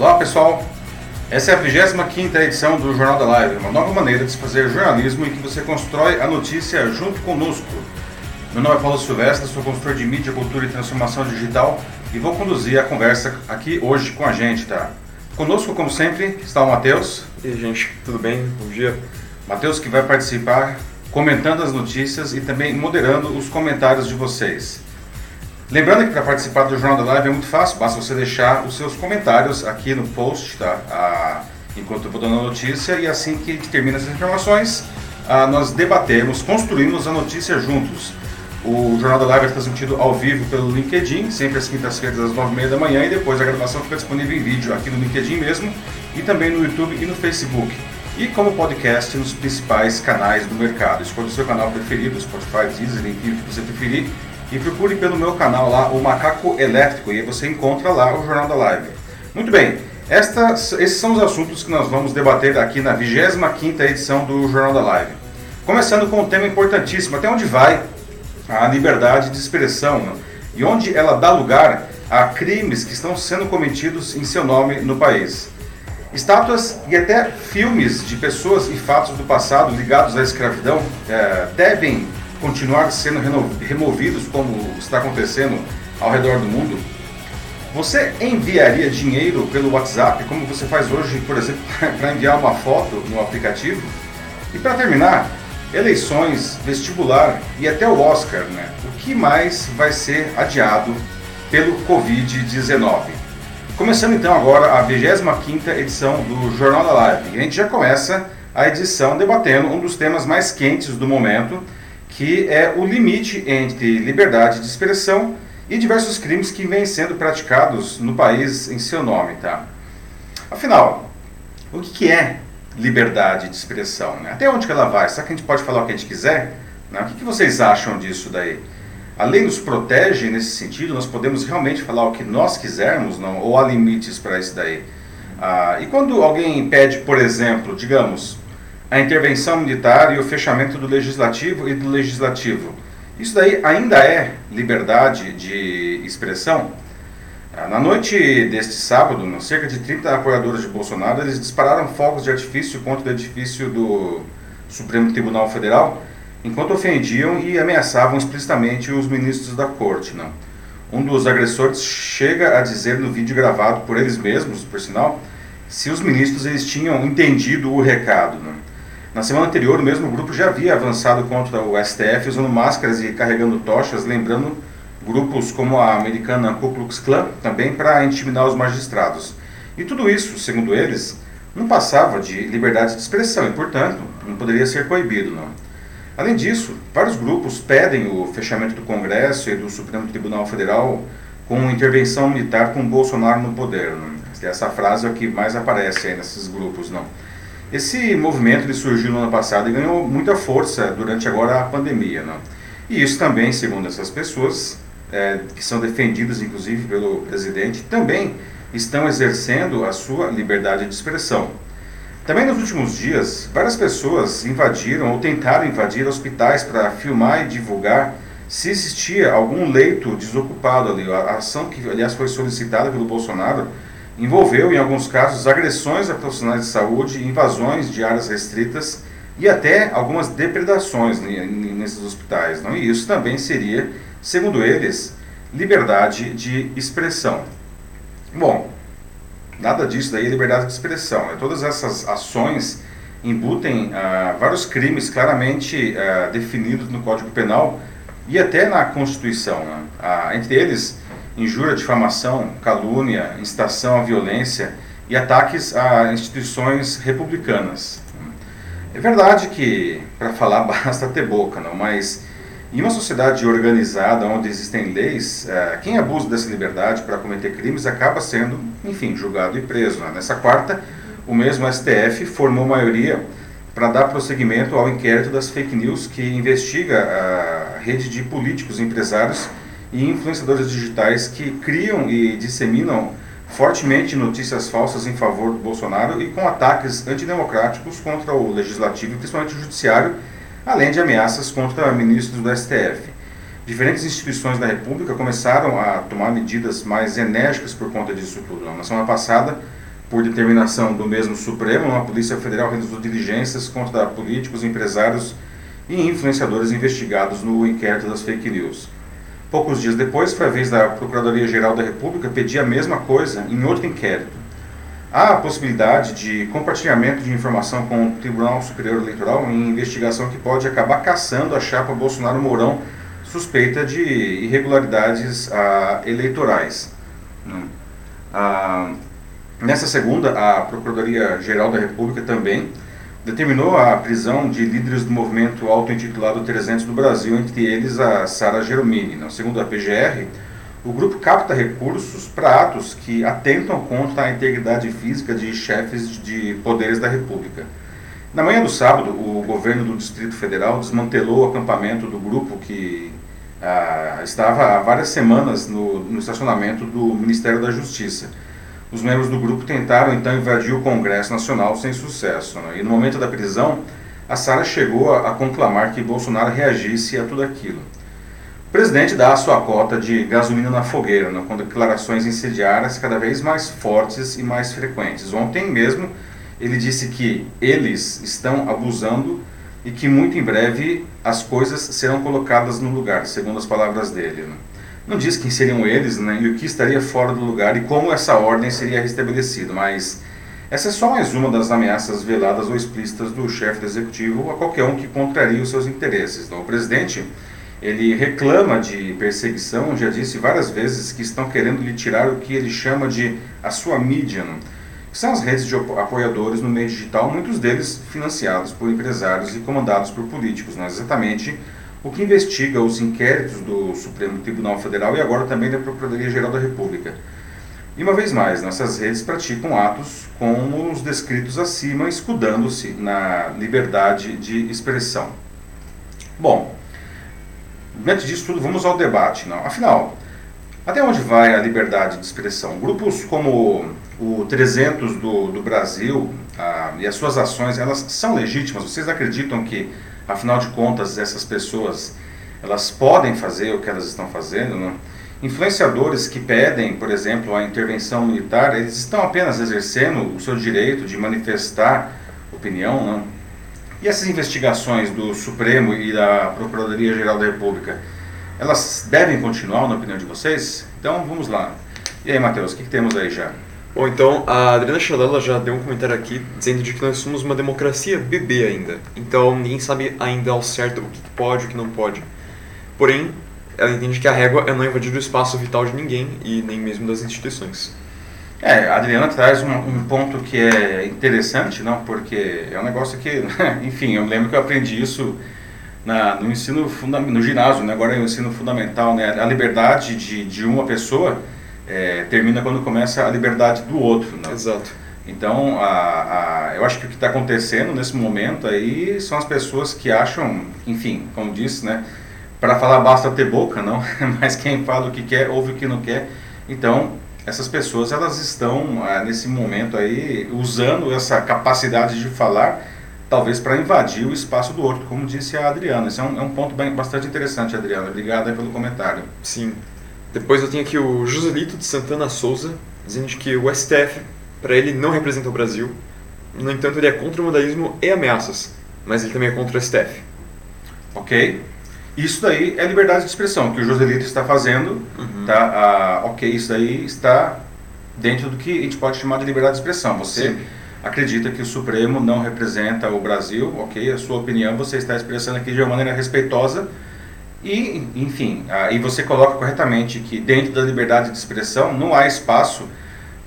Olá pessoal, essa é a 25 edição do Jornal da Live, uma nova maneira de se fazer jornalismo em que você constrói a notícia junto conosco. Meu nome é Paulo Silvestre, sou consultor de mídia, cultura e transformação digital e vou conduzir a conversa aqui hoje com a gente, tá? Conosco, como sempre, está o Matheus. E aí, gente, tudo bem? Bom dia. Matheus que vai participar comentando as notícias e também moderando os comentários de vocês. Lembrando que para participar do Jornal da Live é muito fácil, basta você deixar os seus comentários aqui no post, tá? Ah, enquanto eu vou dando a notícia, e assim que termina essas informações, ah, nós debatemos, construímos a notícia juntos. O Jornal da Live é transmitido ao vivo pelo LinkedIn, sempre às quintas-feiras às nove e meia da manhã, e depois a gravação fica disponível em vídeo aqui no LinkedIn mesmo, e também no YouTube e no Facebook. E como podcast nos principais canais do mercado. Escolha o seu canal preferido, Spotify, Deezer, enfim, o que você preferir e procure pelo meu canal lá, o Macaco Elétrico, e aí você encontra lá o Jornal da Live. Muito bem, estas, esses são os assuntos que nós vamos debater aqui na 25ª edição do Jornal da Live. Começando com um tema importantíssimo, até onde vai a liberdade de expressão né? e onde ela dá lugar a crimes que estão sendo cometidos em seu nome no país. Estátuas e até filmes de pessoas e fatos do passado ligados à escravidão é, devem continuar sendo removidos, como está acontecendo ao redor do mundo, você enviaria dinheiro pelo WhatsApp, como você faz hoje, por exemplo, para enviar uma foto no aplicativo? E para terminar, eleições, vestibular e até o Oscar, né? O que mais vai ser adiado pelo Covid-19? Começando então agora a 25ª edição do Jornal da Live. A gente já começa a edição debatendo um dos temas mais quentes do momento, que é o limite entre liberdade de expressão e diversos crimes que vêm sendo praticados no país em seu nome, tá? Afinal, o que é liberdade de expressão? Né? Até onde que ela vai? Será que a gente pode falar o que a gente quiser? Né? O que, que vocês acham disso daí? A lei nos protege nesse sentido? Nós podemos realmente falar o que nós quisermos? Não? Ou há limites para isso daí? Ah, e quando alguém pede, por exemplo, digamos, a intervenção militar e o fechamento do legislativo e do legislativo. Isso daí ainda é liberdade de expressão? Ah, na noite deste sábado, cerca de 30 apoiadores de Bolsonaro eles dispararam fogos de artifício contra o edifício do Supremo Tribunal Federal, enquanto ofendiam e ameaçavam explicitamente os ministros da corte. Não? Um dos agressores chega a dizer no vídeo gravado por eles mesmos, por sinal, se os ministros eles tinham entendido o recado. Não? Na semana anterior, o mesmo grupo já havia avançado contra o STF usando máscaras e carregando tochas, lembrando grupos como a americana Ku Klux Klan, também para intimidar os magistrados. E tudo isso, segundo eles, não passava de liberdade de expressão e, portanto, não poderia ser proibido. Não. Além disso, vários grupos pedem o fechamento do Congresso e do Supremo Tribunal Federal com intervenção militar com Bolsonaro no poder. Não. Essa frase é a que mais aparece aí nesses grupos. não. Esse movimento ele surgiu no ano passado e ganhou muita força durante agora a pandemia. Né? E isso também, segundo essas pessoas, é, que são defendidas inclusive pelo presidente, também estão exercendo a sua liberdade de expressão. Também nos últimos dias, várias pessoas invadiram ou tentaram invadir hospitais para filmar e divulgar se existia algum leito desocupado ali. A ação que, aliás, foi solicitada pelo Bolsonaro envolveu, em alguns casos, agressões a profissionais de saúde, invasões de áreas restritas e até algumas depredações nesses hospitais. Não? E isso também seria, segundo eles, liberdade de expressão. Bom, nada disso daí é liberdade de expressão. Né? Todas essas ações embutem ah, vários crimes claramente ah, definidos no Código Penal e até na Constituição. Né? Ah, entre eles, injúria, difamação, calúnia, incitação à violência e ataques a instituições republicanas. É verdade que para falar basta ter boca, não, mas em uma sociedade organizada onde existem leis, é, quem abusa dessa liberdade para cometer crimes acaba sendo, enfim, julgado e preso. Né? Nessa quarta, o mesmo STF formou maioria para dar prosseguimento ao inquérito das fake news que investiga a rede de políticos e empresários e influenciadores digitais que criam e disseminam fortemente notícias falsas em favor do Bolsonaro e com ataques antidemocráticos contra o legislativo e principalmente o judiciário, além de ameaças contra ministros do STF. Diferentes instituições da República começaram a tomar medidas mais enérgicas por conta disso tudo. Na semana passada, por determinação do mesmo Supremo, a Polícia Federal realizou diligências contra políticos, empresários e influenciadores investigados no inquérito das fake news. Poucos dias depois, foi a vez da Procuradoria-Geral da República pedir a mesma coisa em outro inquérito. Há a possibilidade de compartilhamento de informação com o Tribunal Superior Eleitoral em investigação que pode acabar caçando a chapa Bolsonaro-Mourão suspeita de irregularidades ah, eleitorais. Né? Ah, nessa segunda, a Procuradoria-Geral da República também determinou a prisão de líderes do movimento auto-intitulado 300 do Brasil, entre eles a Sara Geromini. Né? Segundo a PGR, o grupo capta recursos para atos que atentam contra a integridade física de chefes de poderes da República. Na manhã do sábado, o governo do Distrito Federal desmantelou o acampamento do grupo que ah, estava há várias semanas no, no estacionamento do Ministério da Justiça. Os membros do grupo tentaram então invadir o Congresso Nacional sem sucesso. Né? E no momento da prisão, a Sara chegou a, a conclamar que Bolsonaro reagisse a tudo aquilo. O presidente dá a sua cota de gasolina na fogueira, né, com declarações incendiárias cada vez mais fortes e mais frequentes. Ontem mesmo ele disse que eles estão abusando e que muito em breve as coisas serão colocadas no lugar, segundo as palavras dele. Né. Não diz quem seriam eles né, e o que estaria fora do lugar e como essa ordem seria restabelecida, mas essa é só mais uma das ameaças veladas ou explícitas do chefe do executivo a qualquer um que contraria os seus interesses. Então, o presidente ele reclama de perseguição, já disse várias vezes que estão querendo lhe tirar o que ele chama de a sua mídia, que são as redes de apoiadores no meio digital, muitos deles financiados por empresários e comandados por políticos, não é exatamente o que investiga os inquéritos do Supremo Tribunal Federal e agora também da Procuradoria-Geral da República. E uma vez mais, nessas redes praticam atos como os descritos acima, escudando-se na liberdade de expressão. Bom, diante disso tudo, vamos ao debate. Não? Afinal, até onde vai a liberdade de expressão? Grupos como o 300 do, do Brasil ah, e as suas ações, elas são legítimas? Vocês acreditam que, afinal de contas, essas pessoas elas podem fazer o que elas estão fazendo? Não? Influenciadores que pedem, por exemplo, a intervenção militar, eles estão apenas exercendo o seu direito de manifestar opinião, não? E essas investigações do Supremo e da Procuradoria-Geral da República, elas devem continuar, na opinião de vocês? Então vamos lá. E aí, Matheus, o que, que temos aí já? Bom, então a Adriana Chalela já deu um comentário aqui dizendo de que nós somos uma democracia bebê ainda. Então ninguém sabe ainda ao certo o que pode e o que não pode. Porém, ela entende que a régua é não invadir o espaço vital de ninguém e nem mesmo das instituições. É, a Adriana traz um, um, ponto que é interessante, não? Porque é um negócio que, enfim, eu lembro que eu aprendi isso na, no ensino no ginásio, né? agora é o ensino fundamental, né? A liberdade de, de uma pessoa é, termina quando começa a liberdade do outro, não? Exato. Então, a, a, eu acho que o que está acontecendo nesse momento aí são as pessoas que acham, enfim, como disse, né? Para falar basta ter boca, não? Mas quem fala o que quer, ouve o que não quer. Então, essas pessoas elas estão ah, nesse momento aí usando essa capacidade de falar talvez para invadir o espaço do outro, como disse a Adriana. Esse é um, é um ponto bem, bastante interessante, Adriana. Obrigado pelo comentário. Sim. Depois eu tenho aqui o Joselito de Santana Souza, dizendo que o STF, para ele, não representa o Brasil. No entanto, ele é contra o vandalismo e ameaças, mas ele também é contra o STF. Ok. Isso daí é liberdade de expressão, que o Joselito está fazendo, uhum. tá? Ah, ok, isso daí está dentro do que a gente pode chamar de liberdade de expressão. Você Sim. acredita que o Supremo não representa o Brasil, ok, a sua opinião você está expressando aqui de uma maneira respeitosa e, enfim, e você coloca corretamente que dentro da liberdade de expressão não há espaço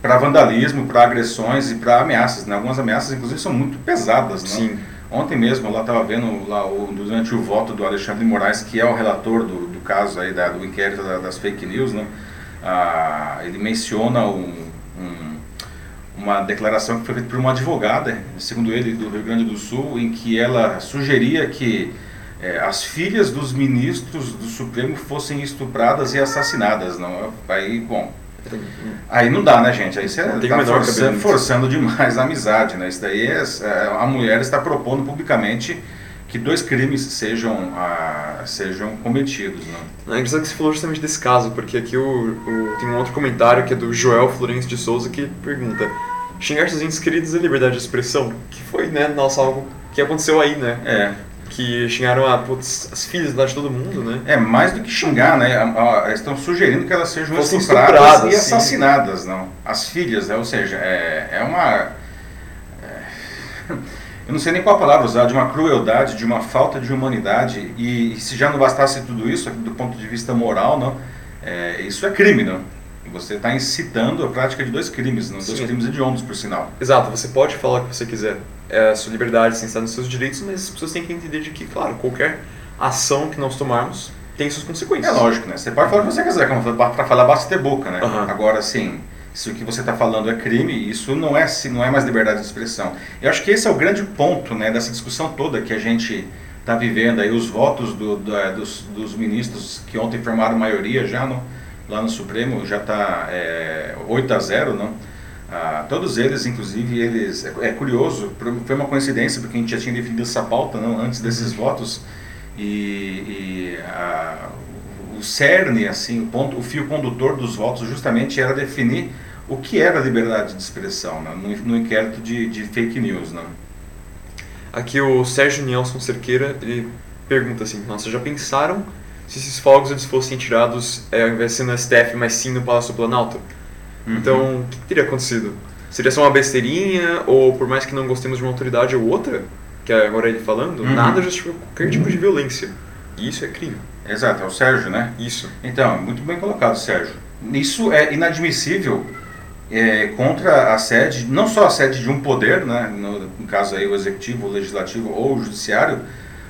para vandalismo, para agressões e para ameaças. Né? Algumas ameaças, inclusive, são muito pesadas. Né? Sim. Ontem mesmo, lá estava vendo lá o, durante o voto do Alexandre Moraes, que é o relator do, do caso aí da, do inquérito da, das fake news, né? Ah, ele menciona um, um, uma declaração que foi feita por uma advogada, segundo ele, do Rio Grande do Sul, em que ela sugeria que é, as filhas dos ministros do Supremo fossem estupradas e assassinadas. Não? Aí, bom, Aí não dá, né, gente? Aí você está forçando, forçando, demais a amizade, né? Isso daí é, é, a mulher está propondo publicamente que dois crimes sejam, ah, sejam cometidos. Né? É engraçado que você falou justamente desse caso, porque aqui o, o, tem um outro comentário que é do Joel Florencio de Souza que pergunta xingar seus entes queridos é liberdade de expressão, que foi, né, nossa, algo que aconteceu aí, né? É. Que xingaram a, putz, as filhas lá de todo mundo, né? É, mais do que xingar, né? A- a- Eles estão sugerindo que elas sejam Fossem estupradas, estupradas, e sim. assassinadas, não. As filhas, né? Ou seja, é, é uma. é, eu não sei nem qual a palavra usar, de uma crueldade, de uma falta de humanidade. E, e se já não bastasse tudo isso, do ponto de vista moral, não, é, isso é crime, não. Você está incitando a prática de dois crimes, não? dois Sim. crimes hediondos, por sinal. Exato, você pode falar o que você quiser. É a sua liberdade, sem estar nos seus direitos, mas as pessoas têm que entender de que, claro, qualquer ação que nós tomarmos tem suas É consequências. lógico, né? Você pode falar o que você quiser, como para falar basta ter boca, né? Aham. Agora, assim, se o que você está falando é crime, isso não é, se- não é mais liberdade de expressão. Eu acho que esse é o grande ponto, né, dessa discussão toda que a gente está vivendo aí, os votos do- do- é, dos, dos ministros que ontem formaram maioria já no, lá no Supremo, já está é, 8 a 0, não? Ah, todos eles, inclusive, eles é, é curioso, foi uma coincidência porque a gente já tinha definido essa pauta não, antes desses votos e, e a- o cerne, assim, o ponto, o fio condutor dos votos justamente era definir o que era liberdade de expressão né, no, no inquérito de, de fake news, né? Aqui o Sérgio Nelson Cerqueira, ele pergunta assim, nossa, já pensaram se esses fogos eles fossem tirados é, ao invés de ser no STF, mas sim no Palácio do Planalto? Uhum. Então, o que teria acontecido? Seria só uma besteirinha, ou por mais que não gostemos de uma autoridade ou outra, que é agora ele falando, Uhum. nada justifica qualquer tipo de violência. E isso é crime. Exato, é o Sérgio, né? Isso. Então, muito bem colocado, Sérgio. Isso é inadmissível é, contra a sede, não só a sede de um poder, né, no, no caso aí o executivo, o legislativo ou o judiciário,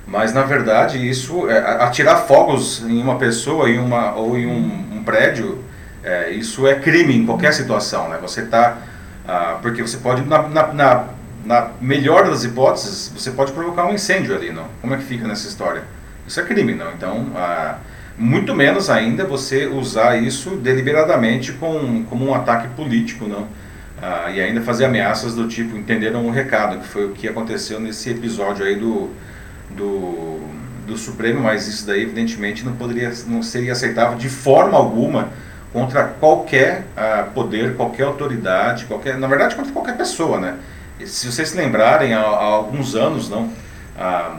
mas na verdade isso, é, atirar fogos em uma pessoa em uma, ou em um, um prédio, é, isso é crime em qualquer situação, né? Você está, porque você pode, na, na, na, na melhor das hipóteses, você pode provocar um incêndio ali, não? Como é que fica nessa história? Isso é crime, não? Então, ah, muito menos ainda você usar isso deliberadamente com, como um ataque político, não? Ah, e ainda fazer ameaças do tipo, entenderam o recado, que foi o que aconteceu nesse episódio aí do, do, do Supremo, mas isso daí evidentemente não poderia, não seria aceitável de forma alguma contra qualquer ah, poder, qualquer autoridade, qualquer, na verdade contra qualquer pessoa, né? E se vocês se lembrarem, há, há alguns anos, não, ah,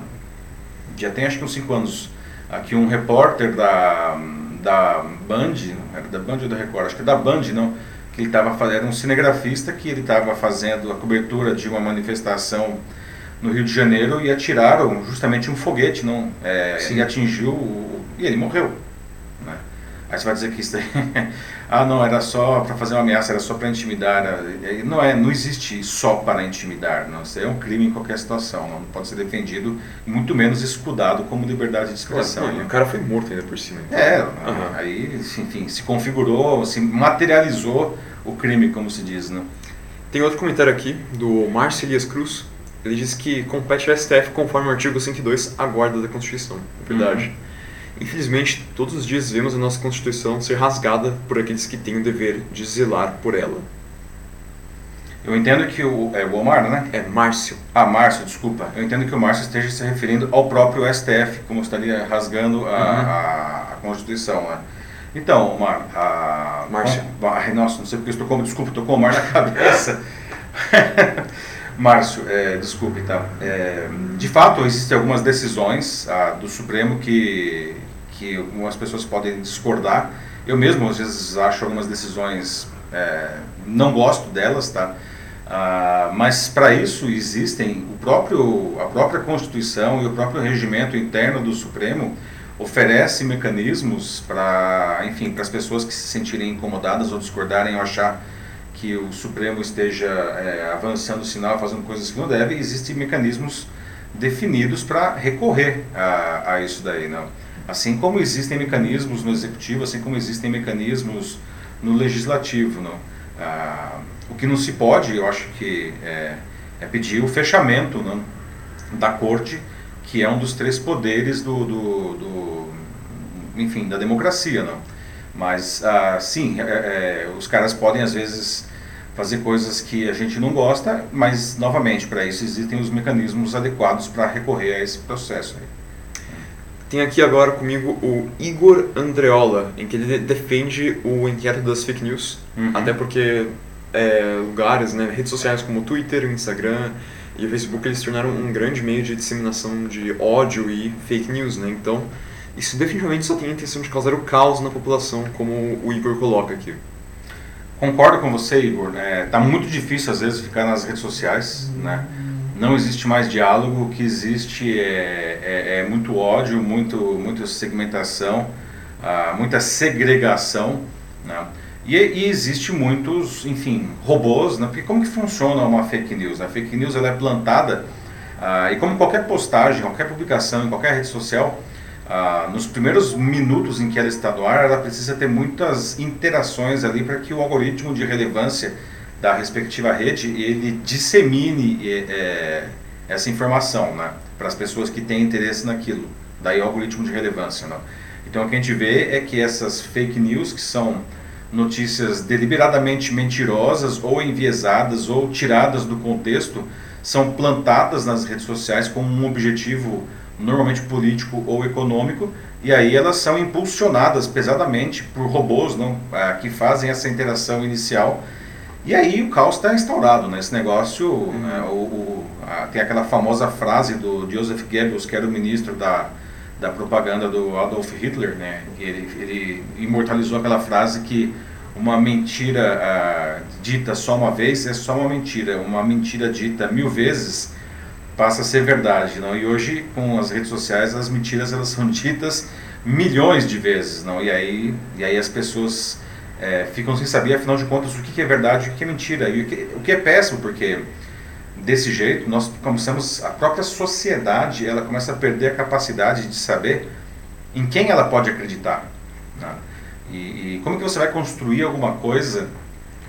já tem acho que uns 5 anos, aqui um repórter da, da Band, era da Band ou da Record, acho que da Band, não, que ele estava fazendo, era um cinegrafista que ele estava fazendo a cobertura de uma manifestação no Rio de Janeiro e atiraram justamente um foguete, não, é, e atingiu, o, e ele morreu? Aí você vai dizer que isso daí, ah não, era só para fazer uma ameaça, era só para intimidar, né? não é, não existe só para intimidar, não, isso é um crime em qualquer situação, não pode ser defendido, muito menos escudado como liberdade de expressão. Né? o cara foi morto ainda por cima. então. É, Aham. aí, enfim, se configurou, se materializou o crime, como se diz, né? Tem outro comentário aqui, do Márcio Elias Cruz. Ele diz que compete ao STF conforme o artigo 102, a guarda da Constituição. É verdade. Infelizmente, todos os dias vemos a nossa Constituição ser rasgada por aqueles que têm o dever de zelar por ela. Eu entendo que o, é o Omar, né? É Márcio. Ah, Márcio, desculpa. Eu entendo que o Márcio esteja se referindo ao próprio STF, como estaria rasgando a, Uhum. a, a Constituição, né? Então, Omar, a... Márcio. Nossa, não sei porque estou com... Desculpa, estou com o Omar na cabeça. Márcio, é, desculpe, tá? É, de fato, existem algumas decisões ah, do Supremo que, que algumas pessoas podem discordar. Eu mesmo, às vezes, acho algumas decisões... é, não gosto delas, tá? Ah, mas para isso existem o próprio, a própria Constituição e o próprio regimento interno do Supremo oferece mecanismos para, enfim, para as pessoas que se sentirem incomodadas ou discordarem ou achar que o Supremo esteja é, avançando o sinal, fazendo coisas que não deve, existem mecanismos definidos para recorrer a, a isso daí, não? Assim como existem mecanismos no executivo, assim como existem mecanismos no legislativo, não? Ah, o que não se pode, eu acho que é, é pedir o fechamento não, da corte, que é um dos três poderes do, do, do enfim, da democracia, não. Mas ah, sim, é, é, os caras podem às vezes fazer coisas que a gente não gosta, mas novamente para isso existem os mecanismos adequados para recorrer a esse processo. Tem aqui agora comigo o Igor Andreola, em que ele de- defende o inquérito das fake news, Uhum. até porque é, lugares, né, redes sociais como Twitter, Instagram e o Facebook, eles se tornaram um grande meio de disseminação de ódio e fake news, né? Então, isso definitivamente só tem a intenção de causar o caos na população, como o Igor coloca aqui. Concordo com você, Igor. É, tá muito difícil às vezes ficar nas redes sociais, né? Não existe mais diálogo, o que existe é, é, é muito ódio, muito, muita segmentação, ah, muita segregação, né? E, e, existe muitos, enfim, robôs, né? Porque como que funciona uma fake news? A fake news ela é plantada ah, e como qualquer postagem, qualquer publicação em qualquer rede social, ah, nos primeiros minutos em que ela está no ar, ela precisa ter muitas interações ali para que o algoritmo de relevância da respectiva rede ele dissemine é, essa informação né, para as pessoas que têm interesse naquilo. Daí o algoritmo de relevância. Né? Então o que a gente vê é que essas fake news, que são notícias deliberadamente mentirosas ou enviesadas ou tiradas do contexto, são plantadas nas redes sociais com um objetivo normalmente político ou econômico, e aí elas são impulsionadas pesadamente por robôs não, é, que fazem essa interação inicial. E aí o caos está instaurado nesse né? negócio. Uhum. Né, o, o, a, tem aquela famosa frase do Joseph Goebbels, que era o ministro da, da propaganda do Adolf Hitler, né? Ele, ele imortalizou aquela frase que uma mentira uh, dita só uma vez é só uma mentira, uma mentira dita mil vezes passa a ser verdade, não? E hoje com as redes sociais as mentiras elas são ditas milhões de vezes, não? E aí e aí as pessoas é, ficam sem saber, afinal de contas, o que é verdade o que é mentira. E o que, o que é péssimo, porque desse jeito nós começamos a própria sociedade ela começa a perder a capacidade de saber em quem ela pode acreditar. Né? E, e, como que você vai construir alguma coisa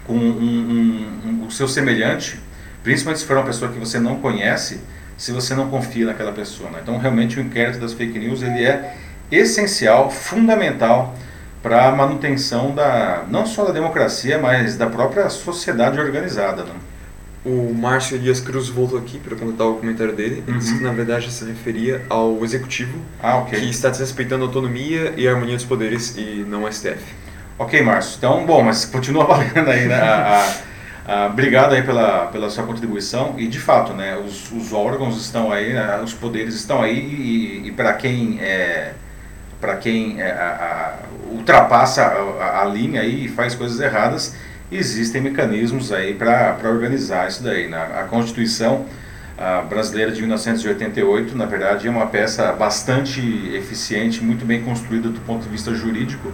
com um, um, um, o seu semelhante, principalmente se for uma pessoa que você não conhece, se você não confia naquela pessoa. Né? Então, realmente, o inquérito das fake news ele é essencial, fundamental para a manutenção da não só da democracia, mas da própria sociedade organizada. Né? O Márcio Elias Cruz voltou aqui para completar o comentário dele. Ele uhum. disse que, na verdade, se referia ao executivo, ah, okay. que está desrespeitando a autonomia e a harmonia dos poderes e não o STF. Ok, Márcio. Então, bom, mas continua valendo aí, né? A, a ah, obrigado aí pela, pela sua contribuição e de fato, né, os, os órgãos estão aí, né, os poderes estão aí e, e para quem é, para quem é, a, a, ultrapassa a, a, linha aí e faz coisas erradas, existem mecanismos aí para organizar isso daí. Né? A Constituição brasileira de 1988, na verdade, é uma peça bastante eficiente, muito bem construída do ponto de vista jurídico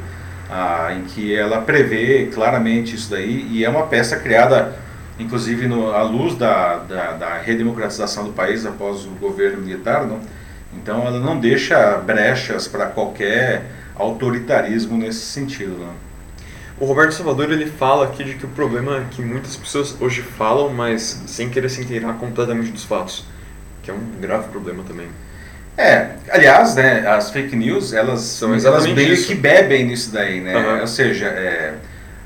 ah, em que ela prevê claramente isso daí e é uma peça criada, inclusive no, à luz da, da, da redemocratização do país após o governo militar, não? então ela não deixa brechas para qualquer autoritarismo nesse sentido. Não? O Roberto Salvador ele fala aqui de que o problema é que muitas pessoas hoje falam, mas sem querer se inteirar completamente dos fatos, que é um grave problema também. É, aliás, né, as fake news, elas, São elas meio isso. que bebem nisso daí, né? Uhum. Ou seja, é,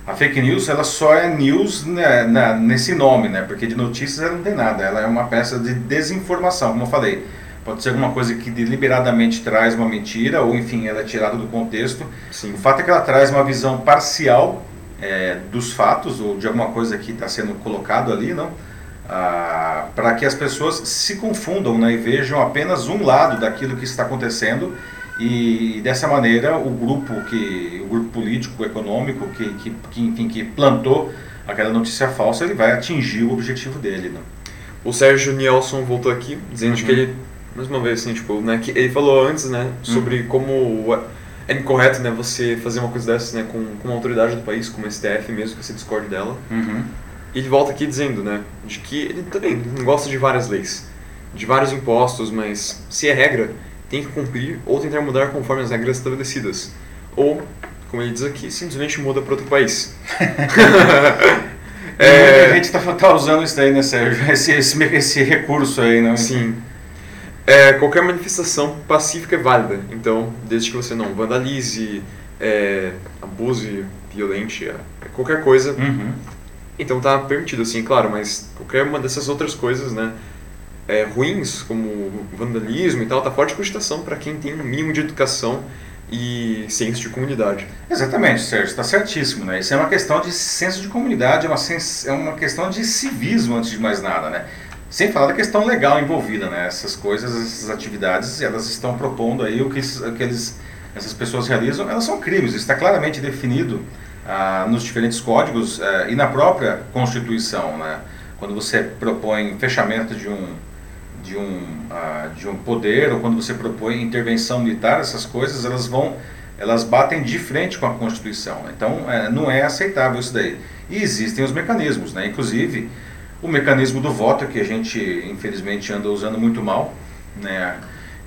a fake news, ela só é news né, na, nesse nome, né? Porque de notícias ela não tem nada, ela é uma peça de desinformação, como eu falei. Pode ser alguma coisa que deliberadamente traz uma mentira, ou enfim, ela é tirada do contexto. Sim. O fato é que ela traz uma visão parcial é, dos fatos, ou de alguma coisa que está sendo colocado ali, não? Ah, para que as pessoas se confundam né, e vejam apenas um lado daquilo que está acontecendo e dessa maneira o grupo que o grupo político econômico que, que, que enfim que plantou aquela notícia falsa ele vai atingir o objetivo dele né? o Sérgio Nielson voltou aqui dizendo uhum. que ele mais uma vez assim tipo né que ele falou antes né sobre uhum. como é incorreto né você fazer uma coisa dessas né com, com uma autoridade do país como a STF mesmo que você discorde dela uhum. Ele volta aqui dizendo, né, de que ele também não gosta de várias leis, de vários impostos, mas se é regra, tem que cumprir ou tentar mudar conforme as regras estabelecidas. Ou, como ele diz aqui, simplesmente muda para outro país. é... A gente está tá usando isso daí, né, Sérgio? Esse, esse, esse recurso aí, né? Sim. É, qualquer manifestação pacífica é válida, então, desde que você não vandalize, é, abuse, violente, é, qualquer coisa, uhum. Então tá permitido, assim, claro, mas qualquer uma dessas outras coisas, né, é, ruins, como vandalismo e tal, tá forte cogitação para quem tem um mínimo de educação e senso de comunidade. Exatamente, Sérgio, está certíssimo. Né? Isso é uma questão de senso de comunidade, é uma, é uma questão de civismo antes de mais nada. Né? Sem falar da questão legal envolvida, né? Essas coisas, essas atividades, elas estão propondo aí o que, o que eles, essas pessoas realizam, elas são crimes. Está claramente definido ah, nos diferentes códigos ah, e na própria Constituição, né? Quando você propõe fechamento de um de um ah, de um poder ou quando você propõe intervenção militar, essas coisas elas vão elas batem de frente com a Constituição. Então é, não é aceitável isso daí. E existem os mecanismos, né? Inclusive o mecanismo do voto que a gente infelizmente anda usando muito mal, né?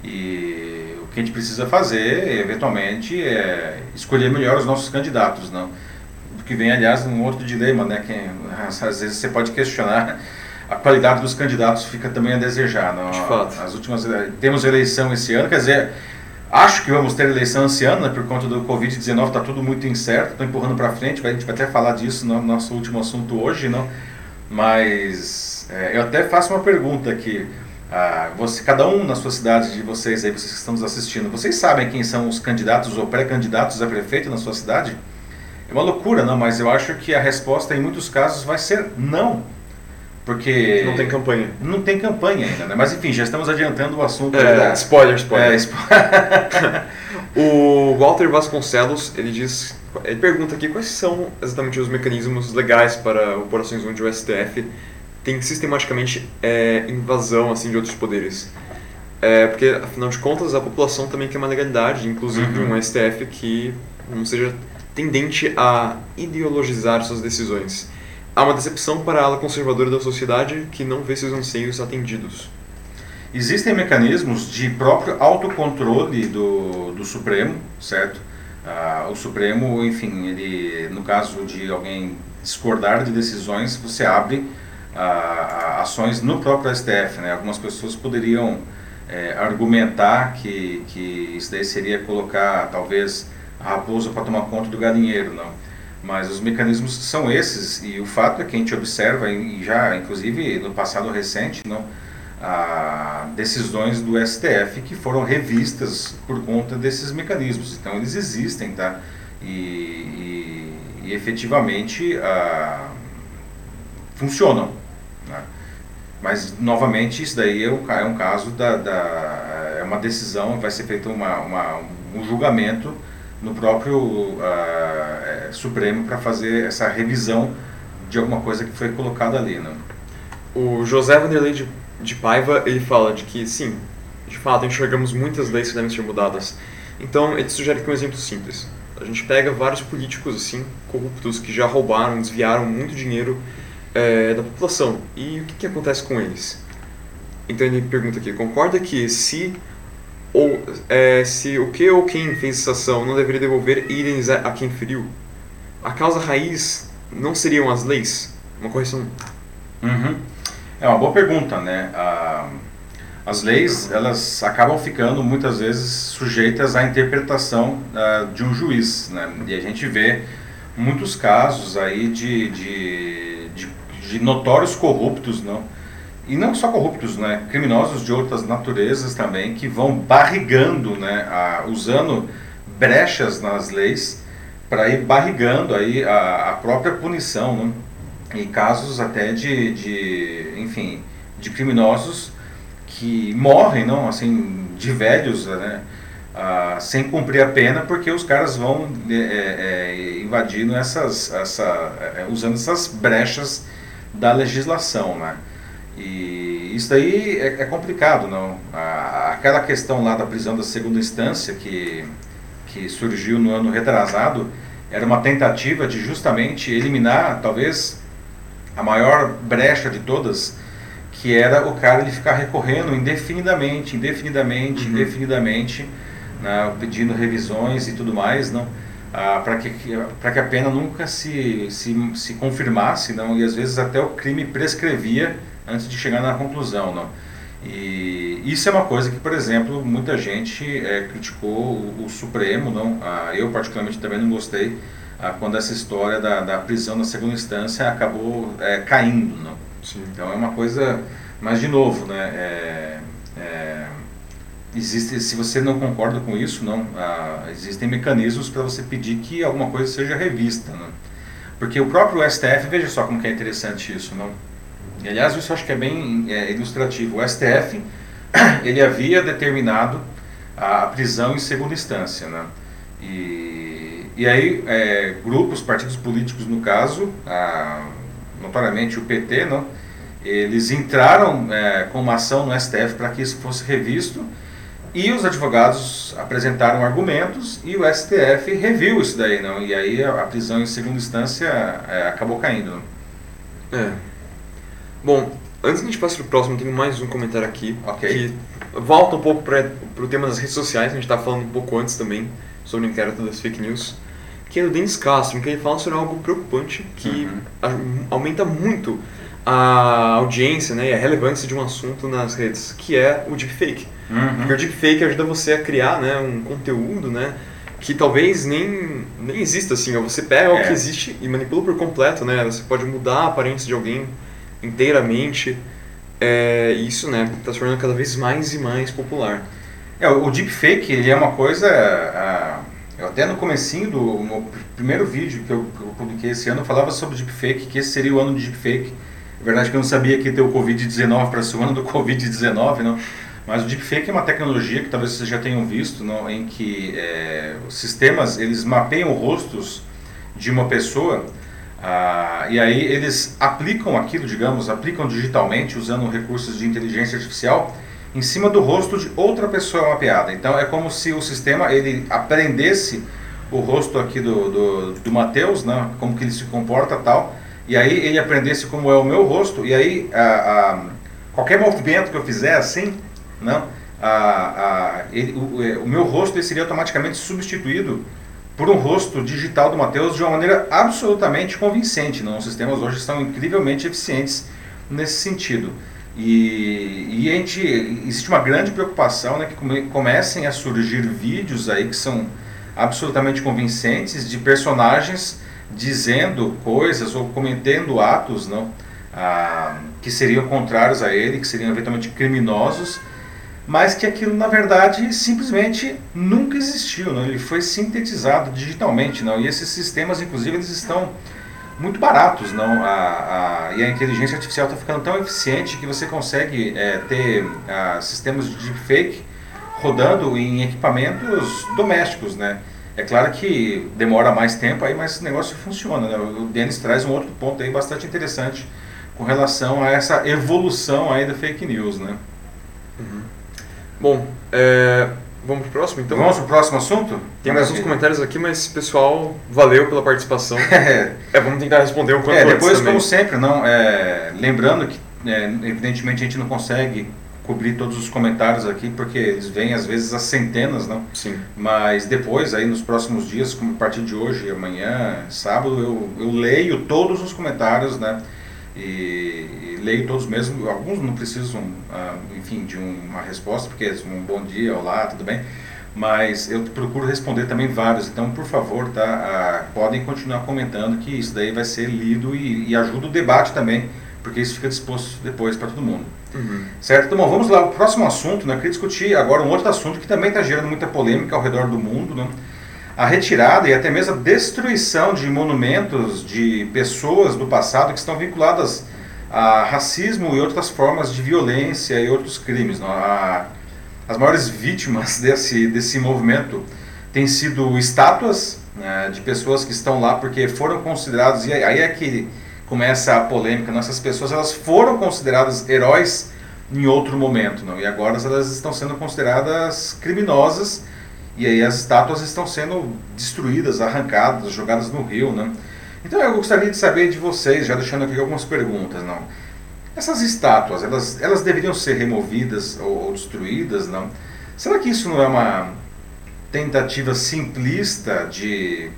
E o que a gente precisa fazer, eventualmente, é escolher melhor os nossos candidatos, não? Que vem, aliás, um outro dilema, né? Que às vezes você pode questionar a qualidade dos candidatos fica também a desejar. Não? De fato. As últimas temos eleição esse ano, quer dizer, acho que vamos ter eleição esse ano, né, por conta do Covid-19, está tudo muito incerto, estou empurrando para frente, a gente vai até falar disso no nosso último assunto hoje, não? Mas é, eu até faço uma pergunta aqui. Ah, você, cada um na sua cidade de vocês aí, vocês que estão nos assistindo, vocês sabem quem são os candidatos ou pré-candidatos a prefeito na sua cidade? É uma loucura, não, mas eu acho que a resposta em muitos casos vai ser não. Porque. Não tem campanha. Não tem campanha ainda, né? Mas enfim, já estamos adiantando o assunto. É, da... Spoiler, spoiler. É, spoiler. o Walter Vasconcelos, ele diz. Ele pergunta aqui quais são exatamente os mecanismos legais para operações onde o STF tem sistematicamente é, invasão assim, de outros poderes. É, porque, afinal de contas, a população também quer uma legalidade, inclusive uhum. um STF que não seja tendente a ideologizar suas decisões. Há uma decepção para a ala conservadora da sociedade que não vê seus anseios atendidos. Existem mecanismos de próprio autocontrole do, do Supremo, certo? Ah, o Supremo, enfim, ele, no caso de alguém discordar de decisões, você abre ah, ações no próprio STF. Né? Algumas pessoas poderiam é, argumentar que, que isso daí seria colocar, talvez, a raposa para tomar conta do galinheiro, não? Mas os mecanismos são esses e o fato é que a gente observa e já, inclusive no passado recente, não, a decisões do STF que foram revistas por conta desses mecanismos. Então eles existem, tá? E, e, e efetivamente a, funcionam. Né? Mas novamente isso daí é um, é um caso da, da, é uma decisão, vai ser feito uma, uma um julgamento no próprio uh, Supremo para fazer essa revisão de alguma coisa que foi colocada ali. Né? O José Vanderlei de, de Paiva ele fala de que sim, de fato enxergamos muitas leis que devem ser mudadas. Então ele sugere que um exemplo simples. A gente pega vários políticos assim corruptos que já roubaram, desviaram muito dinheiro é, da população. E o que, que acontece com eles? Então ele pergunta aqui: concorda que se ou é, se o que ou quem fez essa ação não deveria devolver e indenizar a quem feriu? A causa raiz não seriam as leis? Uma correção. Uhum. É uma boa pergunta, né? Ah, as leis elas acabam ficando muitas vezes sujeitas à interpretação ah, de um juiz, né? E a gente vê muitos casos aí de, de, de, de notórios corruptos, não? E não só corruptos, né, criminosos de outras naturezas também que vão barrigando, né, a, usando brechas nas leis para ir barrigando aí a, a própria punição, né, em casos até de, de, enfim, de criminosos que morrem, não, assim, de velhos, né, ah, sem cumprir a pena porque os caras vão é, é, é invadindo essas, essa, é, usando essas brechas da legislação, né. E isso daí é, é complicado, não? A, aquela questão lá da prisão da segunda instância que, que surgiu no ano retrasado era uma tentativa de justamente eliminar, talvez, a maior brecha de todas, que era o cara ele ficar recorrendo indefinidamente, indefinidamente, uhum. indefinidamente, né, pedindo revisões e tudo mais, não? Ah, para que, para que a pena nunca se, se, se confirmasse, não? E às vezes até o crime prescrevia antes de chegar na conclusão. Não? E isso é uma coisa que, por exemplo, muita gente é, criticou o, o, Supremo, não? Ah, eu particularmente também não gostei ah, quando essa história da, da, prisão na segunda instância acabou é, caindo. Não? Sim. Então é uma coisa, mas de novo, né? É, é existe, se você não concorda com isso, não, ah, existem mecanismos para você pedir que alguma coisa seja revista, né? Porque o próprio STF, veja só como que é interessante isso, não? E, aliás, isso acho que é bem é, ilustrativo. O STF, ele havia determinado a prisão em segunda instância, né? E, e aí, é, grupos, partidos políticos, no caso, a, notoriamente o PT, não? Eles entraram é, com uma ação no STF para que isso fosse revisto e os advogados apresentaram argumentos e o STF reviu isso daí, não? E aí a, prisão em segunda instância é, acabou caindo. Não? É. Bom, antes de a gente passar para o próximo, tem mais um comentário aqui okay. que volta um pouco para o tema das redes sociais, a gente estava falando um pouco antes também sobre o inquérito das fake news, que é do Denis Castro, que ele fala sobre algo preocupante que uhum. aumenta muito a audiência né, e a relevância de um assunto nas redes, que é o deepfake. Uhum. Porque o deepfake ajuda você a criar né, um conteúdo né, que talvez nem, nem exista assim. Ou você pega é. o que existe e manipula por completo. Né? Você pode mudar a aparência de alguém inteiramente. É, isso né, está se tornando cada vez mais e mais popular. É, o deepfake ele é uma coisa... eu até no comecinho do no primeiro vídeo que eu, que eu publiquei esse ano, falava sobre deepfake, que esse seria o ano de deepfake. É verdade que eu não sabia que ter o Covid-19 para ser o ano do Covid-19, não. Mas o deepfake é uma tecnologia que talvez vocês já tenham visto, não, em que é, os sistemas eles mapeiam rostos de uma pessoa ah, e aí eles aplicam aquilo, digamos, aplicam digitalmente usando recursos de inteligência artificial em cima do rosto de outra pessoa mapeada. Então é como se o sistema ele aprendesse o rosto aqui do, do, do Matheus, né, como que ele se comporta tal, e aí ele aprendesse como é o meu rosto, e aí a, a, qualquer movimento que eu fizer assim, não, a, a, ele, o, é, o, meu rosto seria automaticamente substituído por um rosto digital do Matheus de uma maneira absolutamente convincente. Não? Os sistemas hoje estão incrivelmente eficientes nesse sentido. E, e a gente, existe uma grande preocupação né, que come, comecem a surgir vídeos aí que são absolutamente convincentes de personagens dizendo coisas ou cometendo atos não, ah, que seriam contrários a ele, que seriam eventualmente criminosos mas que aquilo na verdade simplesmente nunca existiu, não? ele foi sintetizado digitalmente, não? e esses sistemas inclusive eles estão muito baratos, não? A, a, e a inteligência artificial está ficando tão eficiente que você consegue é, ter a, sistemas de deepfake rodando em equipamentos domésticos, né? É claro que demora mais tempo aí, mas o negócio funciona, né? O Denis traz um outro ponto aí bastante interessante com relação a essa evolução aí da fake news, né? Uhum. Bom, é, vamos pro próximo então? Vamos pro próximo assunto? Tem mais uns comentários aqui, mas pessoal, valeu pela participação. é, vamos tentar responder o quanto é, depois, como sempre, não, é, lembrando que é, evidentemente a gente não consegue cobrir todos os comentários aqui, porque eles vêm às vezes a centenas, não? Sim. Mas depois, aí nos próximos dias, como a partir de hoje, amanhã, sábado, eu, eu leio todos os comentários, né? E, e, leio todos mesmo, alguns não precisam, ah, enfim, de um, uma resposta, porque é um bom dia, olá, tudo bem, mas eu procuro responder também vários, então por favor, tá, ah, podem continuar comentando que isso daí vai ser lido e, e ajuda o debate também, porque isso fica disposto depois para todo mundo. Uhum. Certo? Então, bom, vamos lá, o próximo assunto, né, eu queria discutir agora um outro assunto que também está gerando muita polêmica ao redor do mundo, né, a retirada e até mesmo a destruição de monumentos de pessoas do passado que estão vinculadas a racismo e outras formas de violência e outros crimes. A, as maiores vítimas desse, desse movimento têm sido estátuas né, de pessoas que estão lá porque foram considerados, e aí é que começa a polêmica, nossas pessoas elas foram consideradas heróis em outro momento, não? e agora elas estão sendo consideradas criminosas e aí as estátuas estão sendo destruídas, arrancadas, jogadas no rio, né? Então eu gostaria de saber de vocês, já deixando aqui algumas perguntas, não? Essas estátuas, elas, elas deveriam ser removidas ou, ou destruídas, não? Será que isso não é uma tentativa simplista de,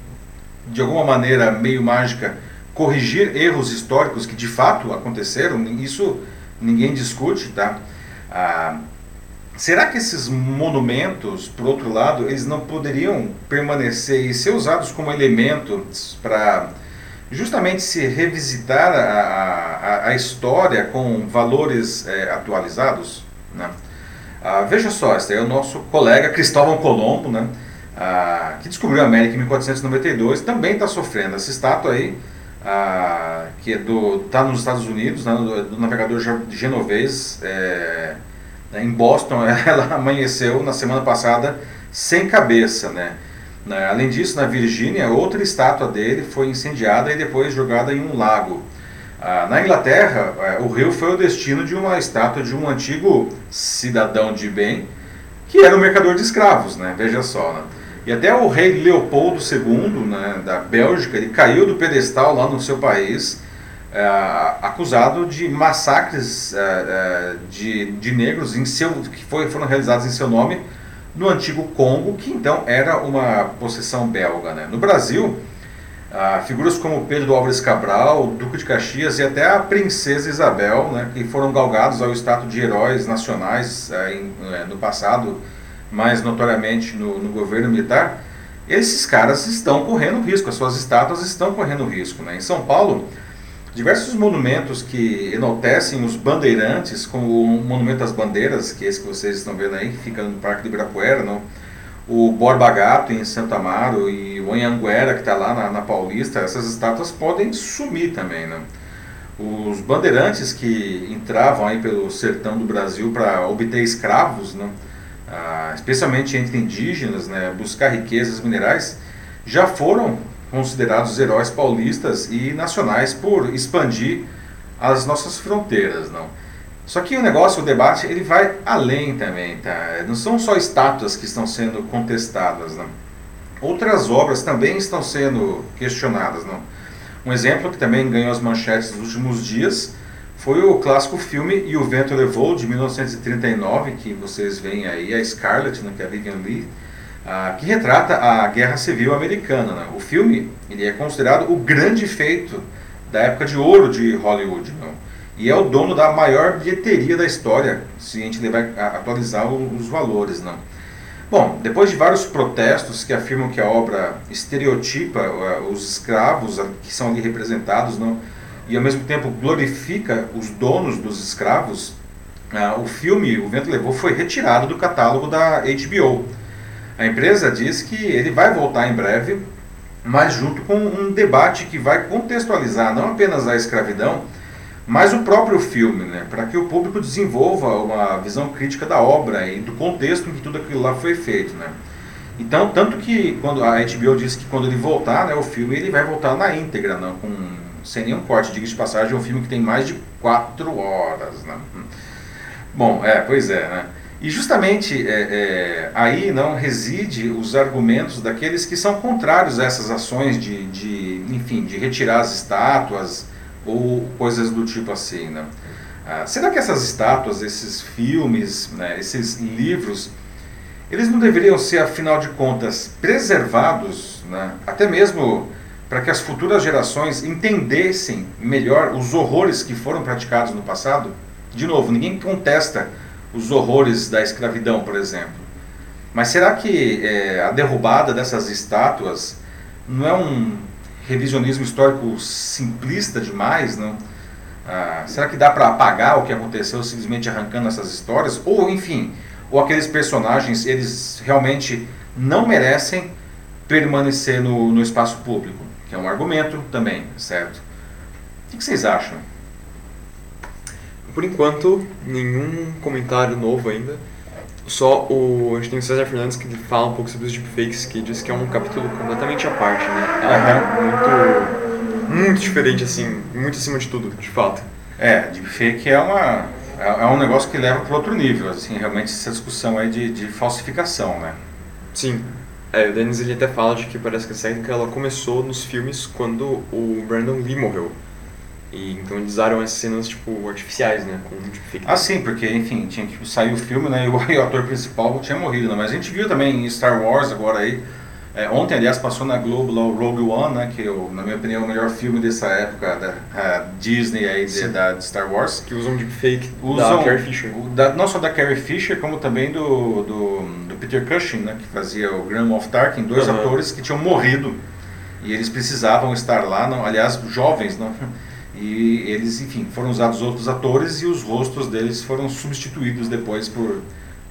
de alguma maneira meio mágica, corrigir erros históricos que de fato aconteceram? Isso ninguém discute, tá? Ah, Será que esses monumentos, por outro lado, eles não poderiam permanecer e ser usados como elementos para justamente se revisitar a, a, a história com valores é, atualizados? Né? Ah, veja só, esse é o nosso colega Cristóvão Colombo, né? Ah, que descobriu a América em 1492, também está sofrendo. Essa estátua aí, ah, que é do está nos Estados Unidos, né, do, do, navegador genovês, é, né, em Boston, ela amanheceu na semana passada sem cabeça, né? Além disso, na Virgínia, outra estátua dele foi incendiada e depois jogada em um lago. Ah, na Inglaterra, é, o rio foi o destino de uma estátua de um antigo cidadão de bem, que era um mercador de escravos, né? veja só. Né? E até o rei Leopoldo II, né, da Bélgica, ele caiu do pedestal lá no seu país, é, acusado de massacres é, de, de negros em seu, que foi, foram realizados em seu nome no antigo Congo, que então era uma possessão belga. Né? No Brasil, ah, figuras como Pedro Álvares Cabral, Duque de Caxias e até a Princesa Isabel, né, que foram galgados ao status de heróis nacionais em, no passado, mais notoriamente no, no, governo militar, esses caras estão correndo risco, as suas estátuas estão correndo risco. Né? Em São Paulo, diversos monumentos que enaltecem os bandeirantes, como o Monumento das Bandeiras, que é esse que vocês estão vendo aí, que fica no Parque de Ibirapuera, não? o Borba Gato em Santo Amaro e o Anhanguera que está lá na, na, Paulista, essas estátuas podem sumir também, né? Os bandeirantes que entravam aí pelo sertão do Brasil para obter escravos, né? Ah, especialmente entre indígenas, né? buscar riquezas minerais, já foram considerados heróis paulistas e nacionais por expandir as nossas fronteiras, não? Só que o negócio, o debate, ele vai além também, tá? Não são só estátuas que estão sendo contestadas, não. Outras obras também estão sendo questionadas, não. Um exemplo que também ganhou as manchetes nos últimos dias foi o clássico filme E o Vento Levou, de 1939, que vocês veem aí, a Scarlett, né, que é a Vivian Lee, ah, que retrata a Guerra Civil Americana. Né? O filme ele é considerado o grande feito da época de ouro de Hollywood. Não? e é o dono da maior bilheteria da história, se a gente levar a atualizar os valores, não. Bom, depois de vários protestos que afirmam que a obra estereotipa uh, os escravos que são ali representados, não, e ao mesmo tempo glorifica os donos dos escravos, uh, o filme O Vento Levou foi retirado do catálogo da HBO. A empresa diz que ele vai voltar em breve, mas junto com um debate que vai contextualizar não apenas a escravidão, mas o próprio filme, né, para que o público desenvolva uma visão crítica da obra e do contexto em que tudo aquilo lá foi feito, né. Então, tanto que quando a HBO disse que quando ele voltar, né, o filme ele vai voltar na íntegra, não, com, sem nenhum corte, diga de passagem, é um filme que tem mais de quatro horas, né. Bom, é, pois é, né. E justamente é, é, aí não reside os argumentos daqueles que são contrários a essas ações de, de enfim, de retirar as estátuas, ou coisas do tipo assim, né? Ah, será que essas estátuas, esses filmes, né, esses livros, eles não deveriam ser, afinal de contas, preservados, né, até mesmo para que as futuras gerações entendessem melhor os horrores que foram praticados no passado? De novo, ninguém contesta os horrores da escravidão, por exemplo. Mas será que é, a derrubada dessas estátuas não é um revisionismo histórico simplista demais, não? Ah, será que dá para apagar o que aconteceu simplesmente arrancando essas histórias? Ou, enfim, ou aqueles personagens, eles realmente não merecem permanecer no, no espaço público? Que é um argumento também, certo? O que vocês acham? Por enquanto, nenhum comentário novo ainda. Só o. A gente tem o César Fernandes que fala um pouco sobre os deepfakes, que diz que é um capítulo completamente à parte, né? É muito. Muito diferente, assim, muito acima de tudo, de fato. É, deepfake é uma. É, é um negócio que leva para outro nível, assim, realmente essa discussão aí de, de falsificação, né? Sim. É, o Dennis ele até fala de que parece que a técnica ela começou nos filmes quando o Brandon Lee morreu. E, então eles usaram essas cenas tipo artificiais, né? Com deepfake. Ah, sim, porque enfim, tinha que sair o filme, né? E o, e o ator principal tinha morrido, né? Mas a gente viu também em Star Wars agora aí. É, ontem, aliás, passou na Globo lá o Rogue One, né? Que eu, na minha opinião é o melhor filme dessa época da Disney aí de, da de Star Wars. Que usam deepfake usam, da Carrie Fisher. O, da, não só da Carrie Fisher, como também do, do, do Peter Cushing, né? Que fazia o Grand Moff Tarkin, dois uhum. atores que tinham morrido. E eles precisavam estar lá, não, aliás, jovens, não e eles, enfim, foram usados outros atores e os rostos deles foram substituídos depois por,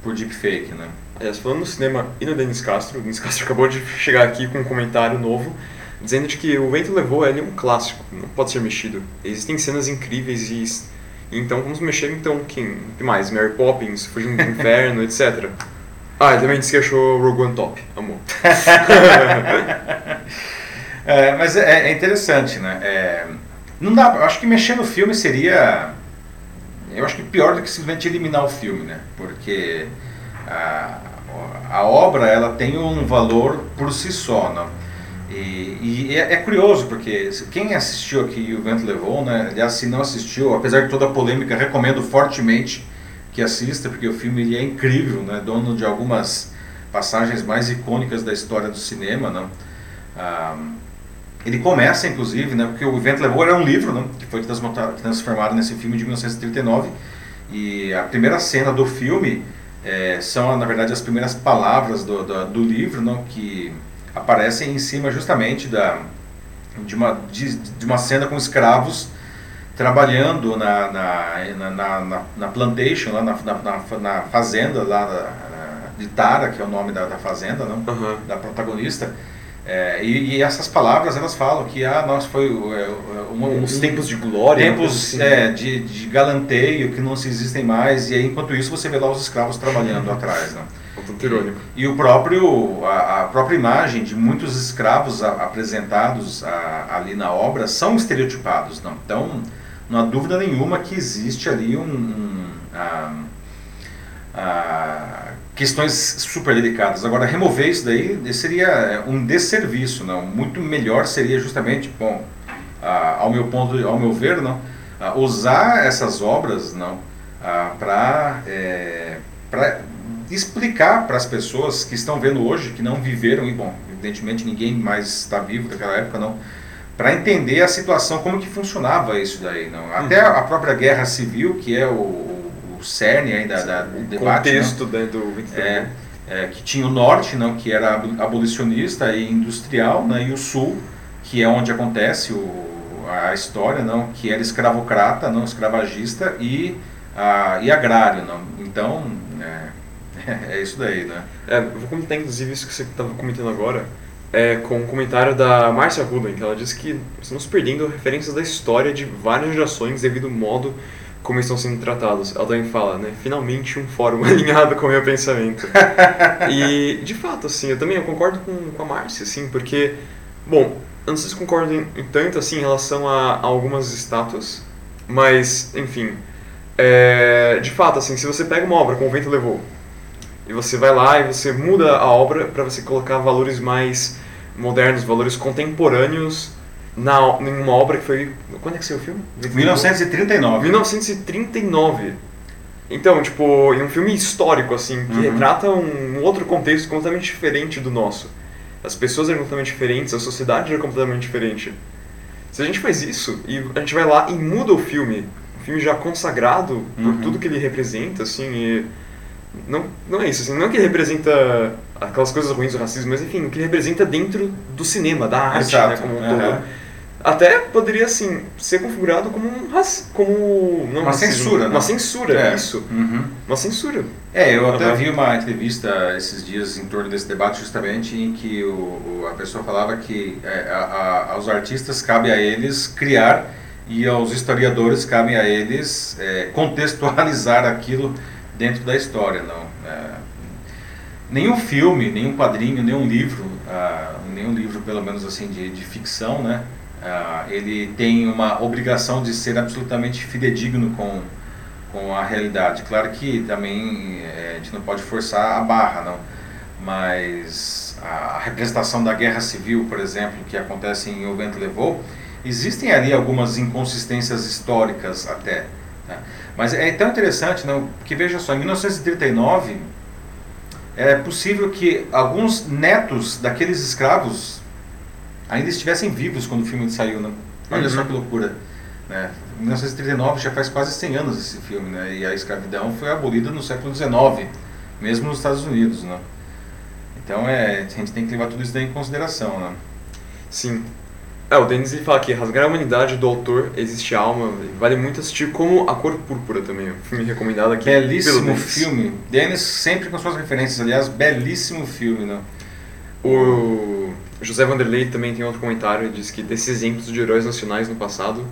por deepfake, né? Aliás, falando no cinema e no Denis Castro, o Denis Castro acabou de chegar aqui com um comentário novo, dizendo de que O Vento Levou ele é um clássico, não pode ser mexido. Existem cenas incríveis e... Então, vamos mexer então quem? que mais? Mary Poppins, Fugindo do Inferno, etc. Ah, ele também disse que achou Rogue One top, amor. é, mas é, é, interessante, né? É, não dá, eu acho que mexer no filme seria... Eu acho que pior do que simplesmente eliminar o filme, né? Porque a, a obra ela tem um valor por si só, não? E, e é, é, curioso porque quem assistiu aqui o Vento Levou, né? Aliás, se não assistiu, apesar de toda a polêmica, recomendo fortemente que assista porque o filme ele é incrível, né? Dono de algumas passagens mais icônicas da história do cinema, não? Ah, ele começa, inclusive, né? Porque o Vento Levou era um livro, não? Que foi transformado nesse filme de 1939 e a primeira cena do filme é, são, na verdade, as primeiras palavras do, do, do, livro não, que aparecem em cima justamente da, de, uma, de, de uma cena com escravos trabalhando na, na, na, na, na plantation, lá na, na, na fazenda lá de Tara, que é o nome da, da fazenda, não? Uhum. da protagonista. É, e, e, essas palavras elas falam que ah, nós foi é, um, uns tempos de glória, tempos assim. é, de, de galanteio que não se existem mais. E aí, enquanto isso você vê lá os escravos trabalhando atrás, né? E, e, o próprio a, a, própria imagem de muitos escravos a, apresentados a, ali na obra são estereotipados, não? Então não há dúvida nenhuma que existe ali um, um questões super delicadas. Agora, remover isso daí seria é, um desserviço, não? Muito melhor seria justamente, bom, ao meu ponto, ao meu ver, não, usar essas obras, não, para é, para explicar para as pessoas que estão vendo hoje, que não viveram e bom, evidentemente ninguém mais está vivo daquela época, não, para entender a situação, como que funcionava isso daí, não? Até uhum. a própria guerra civil, que é o o cerne aí da, da do debate. contexto né? do 23. É, é, que tinha o norte, não, que era abolicionista e industrial, né, e o sul, que é onde acontece o, a história, não, que era escravocrata, não escravagista e, a, e agrário. Não. Então, é, é isso daí. Né? É, vou comentar inclusive isso que você estava comentando agora, é, com um comentário da Marcia Rubin, que ela disse que estamos perdendo referências da história de várias gerações devido ao modo como estão sendo tratados. Também fala, né? Finalmente um fórum alinhado com o meu pensamento. e, de fato, assim, eu também eu concordo com, com a Márcia, assim, porque, bom, eu não sei se em tanto, assim, em relação a, a algumas estátuas, mas, enfim, é, de fato, assim, se você pega uma obra como o Vento Levou, e você vai lá e você muda a obra para você colocar valores mais modernos, valores contemporâneos na, em uma obra que foi. Quando é que saiu o filme? 1939. 1939. Então, tipo, em um filme histórico, assim, que uhum. retrata um outro contexto completamente diferente do nosso. As pessoas eram completamente diferentes, a sociedade era completamente diferente. Se a gente faz isso e a gente vai lá e muda o filme, um filme já consagrado por uhum. tudo que ele representa, assim, e não, não é isso, assim, não é que ele representa aquelas coisas ruins do racismo, mas enfim, o que ele representa dentro do cinema, da arte, né, como um todo. Uhum até poderia assim ser configurado como um como não, uma racismo, censura, uma censura, é. isso, uhum. uma censura. É, eu até vi uma entrevista esses dias em torno desse debate justamente em que o, o a pessoa falava que é, a, a, aos artistas cabe a eles criar e aos historiadores cabe a eles é, contextualizar aquilo dentro da história, não. É, nenhum filme, nenhum quadrinho, nenhum livro, ah, nenhum livro pelo menos assim de, de ficção, né? Uh, ele tem uma obrigação de ser absolutamente fidedigno com, com a realidade. Claro que também é, a gente não pode forçar a barra, não. Mas a representação da guerra civil, por exemplo, que acontece em O Vento Levou, existem ali algumas inconsistências históricas até. Tá? Mas é tão interessante, não, que veja só, em 1939 é possível que alguns netos daqueles escravos ainda estivessem vivos quando o filme saiu, né? Olha uhum. só que loucura. Né? 1939 já faz quase 100 anos esse filme, né? E a escravidão foi abolida no século XIX, mesmo nos Estados Unidos, né? Então é, a gente tem que levar tudo isso em consideração, né? Sim. É, o Denis ele fala que rasgar a humanidade do autor existe alma, vale muito assistir como A Cor Púrpura também, um filme recomendado aqui Belíssimo filme. Denis sempre com suas referências, aliás, belíssimo filme, né? O José Vanderlei também tem outro comentário, diz que desses exemplos de heróis nacionais no passado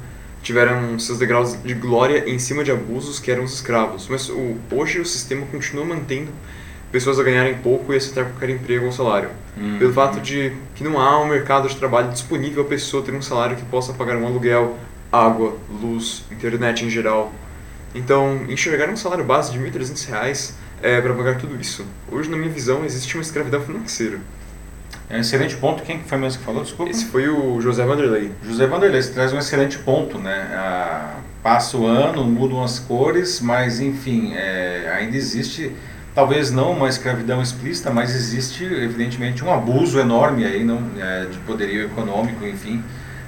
tiveram seus degraus de glória em cima de abusos que eram os escravos, mas o, hoje o sistema continua mantendo pessoas a ganharem pouco e aceitar qualquer emprego ou salário. Hum. Pelo fato de que não há um mercado de trabalho disponível a pessoa ter um salário que possa pagar um aluguel, água, luz, internet em geral. Então, enxergar um salário base de 1.300 reais é para pagar tudo isso. Hoje, na minha visão, existe uma escravidão financeira. É um excelente ponto. Quem que foi mesmo que falou? Desculpa. Esse foi o José Vanderlei. José Vanderlei, você traz um excelente ponto, né? Ah, passa o ano, mudam as cores, mas enfim, é, ainda existe, talvez não uma escravidão explícita, mas existe evidentemente um abuso enorme aí, não, é, de poderio econômico, enfim.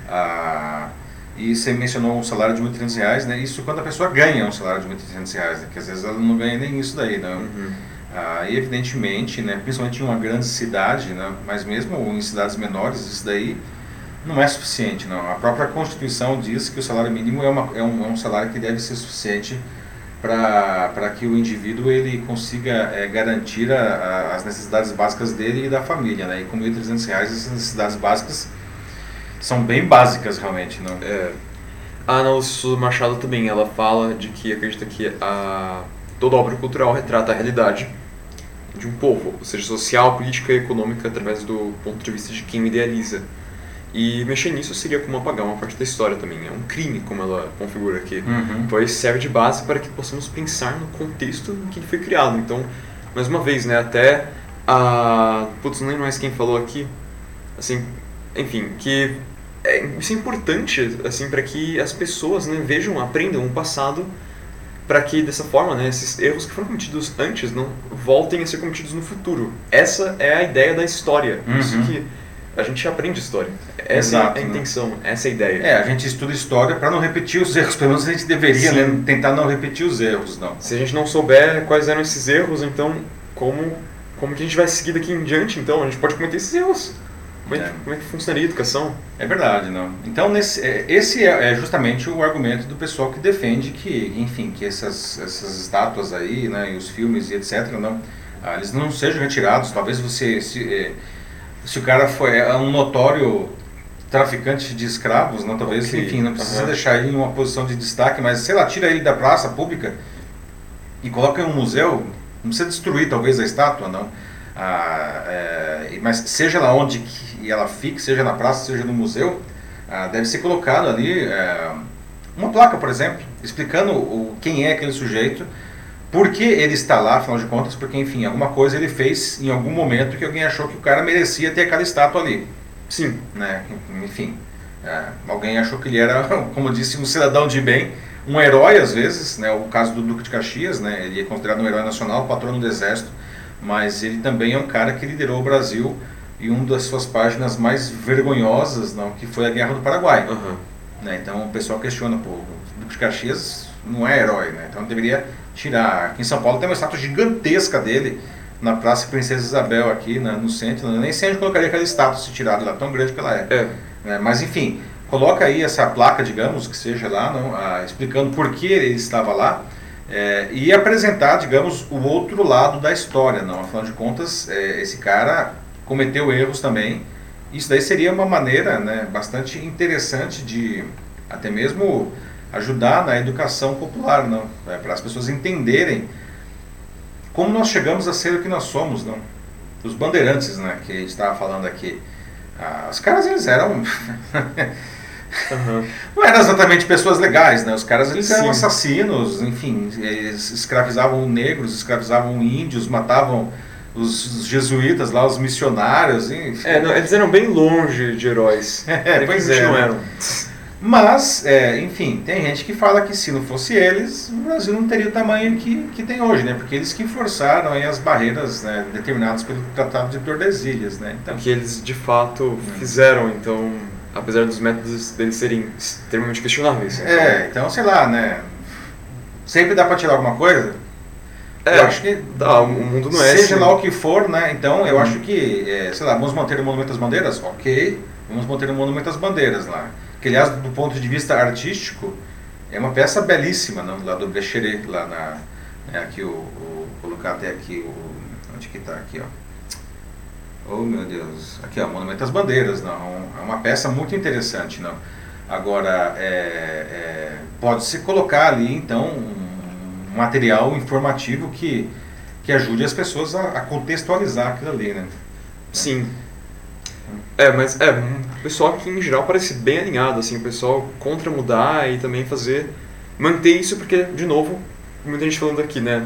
Ah, e você mencionou um salário de 1.300 reais, né? Isso quando a pessoa ganha um salário de 1.300 reais, né? que às vezes ela não ganha nem isso daí, não. Uhum. Ah, e evidentemente, né, principalmente em uma grande cidade, né, mas mesmo em cidades menores, isso daí não é suficiente. Não. A própria Constituição diz que o salário mínimo é, uma, é, um, é um salário que deve ser suficiente para que o indivíduo ele consiga é, garantir a, a, as necessidades básicas dele e da família. Né? E com 1.300 reais, essas necessidades básicas são bem básicas realmente. Não? É. A Ana Souza Machado também, ela fala de que acredita que a, toda obra cultural retrata a realidade de um povo, ou seja, social, política e econômica através do ponto de vista de quem o idealiza. E mexer nisso seria como apagar uma parte da história também. É um crime, como ela configura aqui. Uhum. Pois serve de base para que possamos pensar no contexto em que ele foi criado. Então, mais uma vez, né, até a... Putz, não lembro mais quem falou aqui. Assim, enfim, que é, isso é importante, assim, para que as pessoas, né, vejam, aprendam o passado para que dessa forma, né, esses erros que foram cometidos antes não voltem a ser cometidos no futuro. Essa é a ideia da história. Uhum. Isso que a gente aprende história. Essa Exato, é a né? intenção, essa é a ideia. É, a gente estuda história para não repetir os erros, pelo menos a gente deveria né, tentar não repetir os erros, não. Se a gente não souber quais eram esses erros, então como como que a gente vai seguir daqui em diante? Então a gente pode cometer esses erros. Como é, É. que, como é que funcionaria a educação? É verdade, não. Então, nesse, é, esse é, é justamente o argumento do pessoal que defende que, enfim, que essas, essas estátuas aí, né, e os filmes e etc, não, ah, eles não sejam retirados. Talvez você, se, é, se o cara foi é um notório traficante de escravos, não, talvez, Ok, enfim, não precisa aham. deixar ele em uma posição de destaque, mas sei lá, tira ele da praça pública e coloca em um museu. Não precisa destruir, talvez, a estátua, não. Ah, é, mas seja lá onde que ela fique, seja na praça, seja no museu, ah, deve ser colocado ali é, uma placa, por exemplo, explicando o, quem é aquele sujeito, por que ele está lá, afinal de contas, porque, enfim, alguma coisa ele fez em algum momento que alguém achou que o cara merecia ter aquela estátua ali. Sim. Né? Enfim, é, alguém achou que ele era, como disse, um cidadão de bem, um herói às vezes, né? o caso do Duque de Caxias, né? ele é considerado um herói nacional, patrono do exército, mas ele também é um cara que liderou o Brasil e uma das suas páginas mais vergonhosas, não, que foi a Guerra do Paraguai. Aham. Né? Então o pessoal questiona, pô, o Duque de Caxias não é herói, né? então deveria tirar. Aqui em São Paulo tem uma estátua gigantesca dele na Praça Princesa Isabel, aqui na- no centro. Eu nem sei onde colocaria aquela estátua se tirada lá, tão grande que ela é. É. né? Mas enfim, coloca aí essa placa, digamos, que seja lá, não, explicando por que ele estava lá. é, e apresentar, digamos, o outro lado da história, não. Afinal de contas, é, esse cara cometeu erros também. Isso daí seria uma maneira, né, bastante interessante de até mesmo ajudar na educação popular, não, É, para as pessoas entenderem como nós chegamos a ser o que nós somos, não. Os bandeirantes, né, que a gente estava falando aqui. Ah, os caras eles eram Aham. não eram exatamente pessoas legais, né? Os caras eles eram Sim. assassinos, enfim, eles escravizavam negros, escravizavam índios, matavam os, jesuítas lá, os missionários, enfim. É, não, eles eram bem longe de heróis. É, pois Eles é, não né? eram. Mas, é, enfim, tem gente que fala que se não fosse eles, o Brasil não teria o tamanho que, que tem hoje, né? Porque eles que forçaram aí as barreiras né, determinadas pelo Tratado de Tordesilhas, né? Então, que eles de fato fizeram, então, apesar dos métodos deles serem extremamente questionáveis. é, então, sei lá, né? Sempre dá pra tirar alguma coisa? É, eu acho que o mundo não é Seja assim. lá o que for, né? Então eu Uhum. acho que, é, sei lá, vamos manter o Monumento às Bandeiras? Ok. vamos manter o Monumento às Bandeiras lá. Que, aliás, do ponto de vista artístico, é uma peça belíssima, não? lá do Brecheret, lá na... Né, aqui, o, o, colocar até aqui, o, onde que está aqui, ó. Oh, meu Deus. Aqui, ó, Monumento às Bandeiras, não. É uma peça muito interessante, não. Agora, é, é, pode-se colocar ali, então, um material informativo que, que ajude as pessoas a, a contextualizar aquilo ali, né? Sim. É, mas é, o pessoal aqui em geral parece bem alinhado, assim, o pessoal contra mudar e também fazer, manter isso porque, de novo, muita gente falando aqui, né,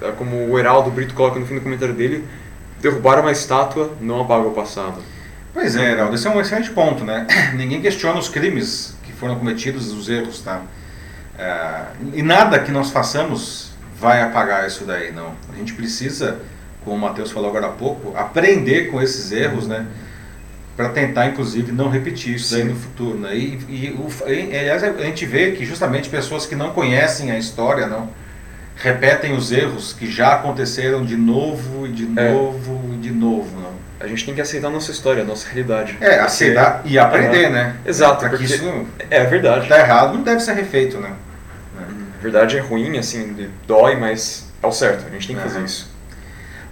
é como o Heraldo Brito coloca no fim do comentário dele, derrubar uma estátua não apaga o passado. Pois é, Heraldo, esse é um excelente ponto, né? Ninguém questiona os crimes que foram cometidos, os erros, tá? É, e nada que nós façamos vai apagar isso daí, não. A gente precisa, como o Matheus falou agora há pouco, aprender com esses erros, né? Para tentar, inclusive, não repetir isso daí no futuro, né? E, e, o, e, aliás, a gente vê que justamente pessoas que não conhecem a história, não repetem os erros que já aconteceram de novo e de é. novo e de novo, não. A gente tem que aceitar a nossa história, a nossa realidade. É, aceitar e aprender, é. né? Exato, porque isso é verdade. Tá errado, não deve ser refeito, né? A verdade é ruim, assim, dói, mas é o certo, a gente tem que fazer isso.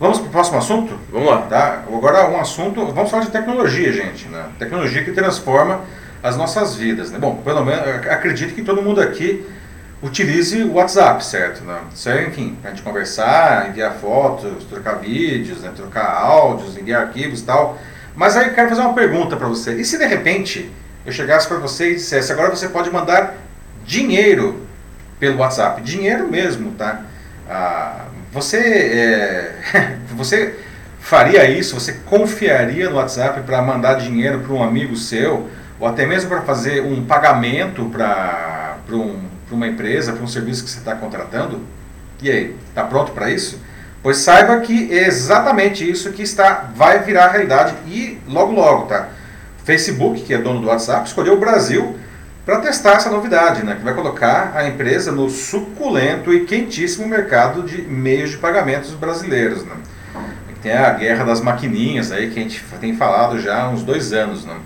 Vamos para o próximo assunto? Vamos lá. Tá? Agora um assunto, vamos falar de tecnologia, gente. Né? Tecnologia que transforma as nossas vidas. Né? Bom, pelo menos acredito que todo mundo aqui utilize o WhatsApp, certo? Né? Isso enfim, para a gente conversar, enviar fotos, trocar vídeos, né? trocar áudios, enviar arquivos e tal. Mas aí eu quero fazer uma pergunta para você. E se de repente eu chegasse para você e dissesse, agora você pode mandar dinheiro pelo WhatsApp? Dinheiro mesmo, tá? Ah, você, é, você faria isso? Você confiaria no WhatsApp para mandar dinheiro para um amigo seu? Ou até mesmo para fazer um pagamento para um para uma empresa, para um serviço que você está contratando? E aí, está pronto para isso? Pois saiba que é exatamente isso que está vai virar realidade e logo logo, tá? Facebook, que é dono do WhatsApp, escolheu o Brasil para testar essa novidade, né? Que vai colocar a empresa no suculento e quentíssimo mercado de meios de pagamentos brasileiros, né? Tem a guerra das maquininhas aí que a gente tem falado já há uns dois anos, né?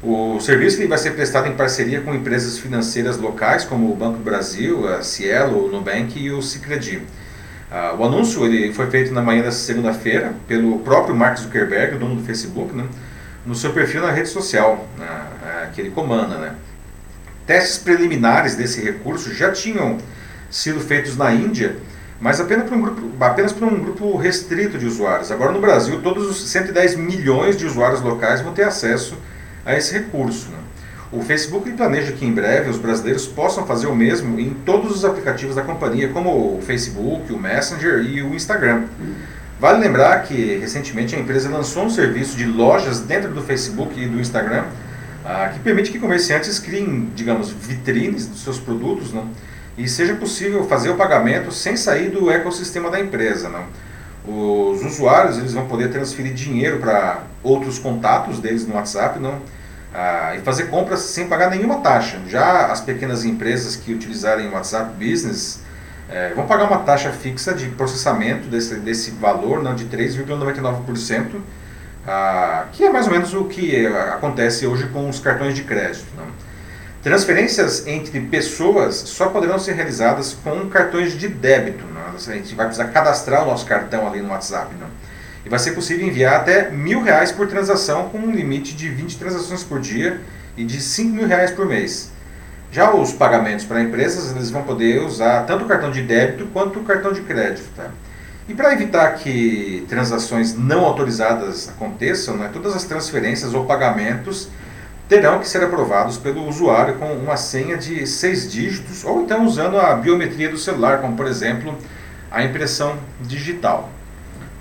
O serviço vai ser prestado em parceria com empresas financeiras locais, como o Banco do Brasil, a Cielo, o Nubank e o Sicredi. Ah, o anúncio ele foi feito na manhã dessa segunda-feira pelo próprio Mark Zuckerberg, dono do Facebook, né, no seu perfil na rede social, né, que ele comanda. Né. Testes preliminares desse recurso já tinham sido feitos na Índia, mas apenas para um grupo, apenas para um grupo restrito de usuários. Agora no Brasil, todos os 110 milhões de usuários locais vão ter acesso a esse recurso. Né? O Facebook planeja que em breve os brasileiros possam fazer o mesmo em todos os aplicativos da companhia, como o Facebook, o Messenger e o Instagram. Vale lembrar que recentemente a empresa lançou um serviço de lojas dentro do Facebook e do Instagram ah, que permite que comerciantes criem, digamos, vitrines dos seus produtos né? e seja possível fazer o pagamento sem sair do ecossistema da empresa. Né? Os usuários eles vão poder transferir dinheiro para outros contatos deles no WhatsApp, não? Ah, e fazer compras sem pagar nenhuma taxa. Já as pequenas empresas que utilizarem o WhatsApp Business é, vão pagar uma taxa fixa de processamento desse, desse valor não, de 3,99%, ah, que é mais ou menos o que acontece hoje com os cartões de crédito. Não? Transferências entre pessoas só poderão ser realizadas com cartões de débito. Não? A gente vai precisar cadastrar o nosso cartão ali no WhatsApp. Não? E vai ser possível enviar até mil reais por transação, com um limite de 20 transações por dia e de 5 mil reais por mês. Já os pagamentos para empresas, eles vão poder usar tanto o cartão de débito quanto o cartão de crédito. Tá? E para evitar que transações não autorizadas aconteçam, né, todas as transferências ou pagamentos terão que ser aprovados pelo usuário com uma senha de seis dígitos ou então usando a biometria do celular, como por exemplo a impressão digital.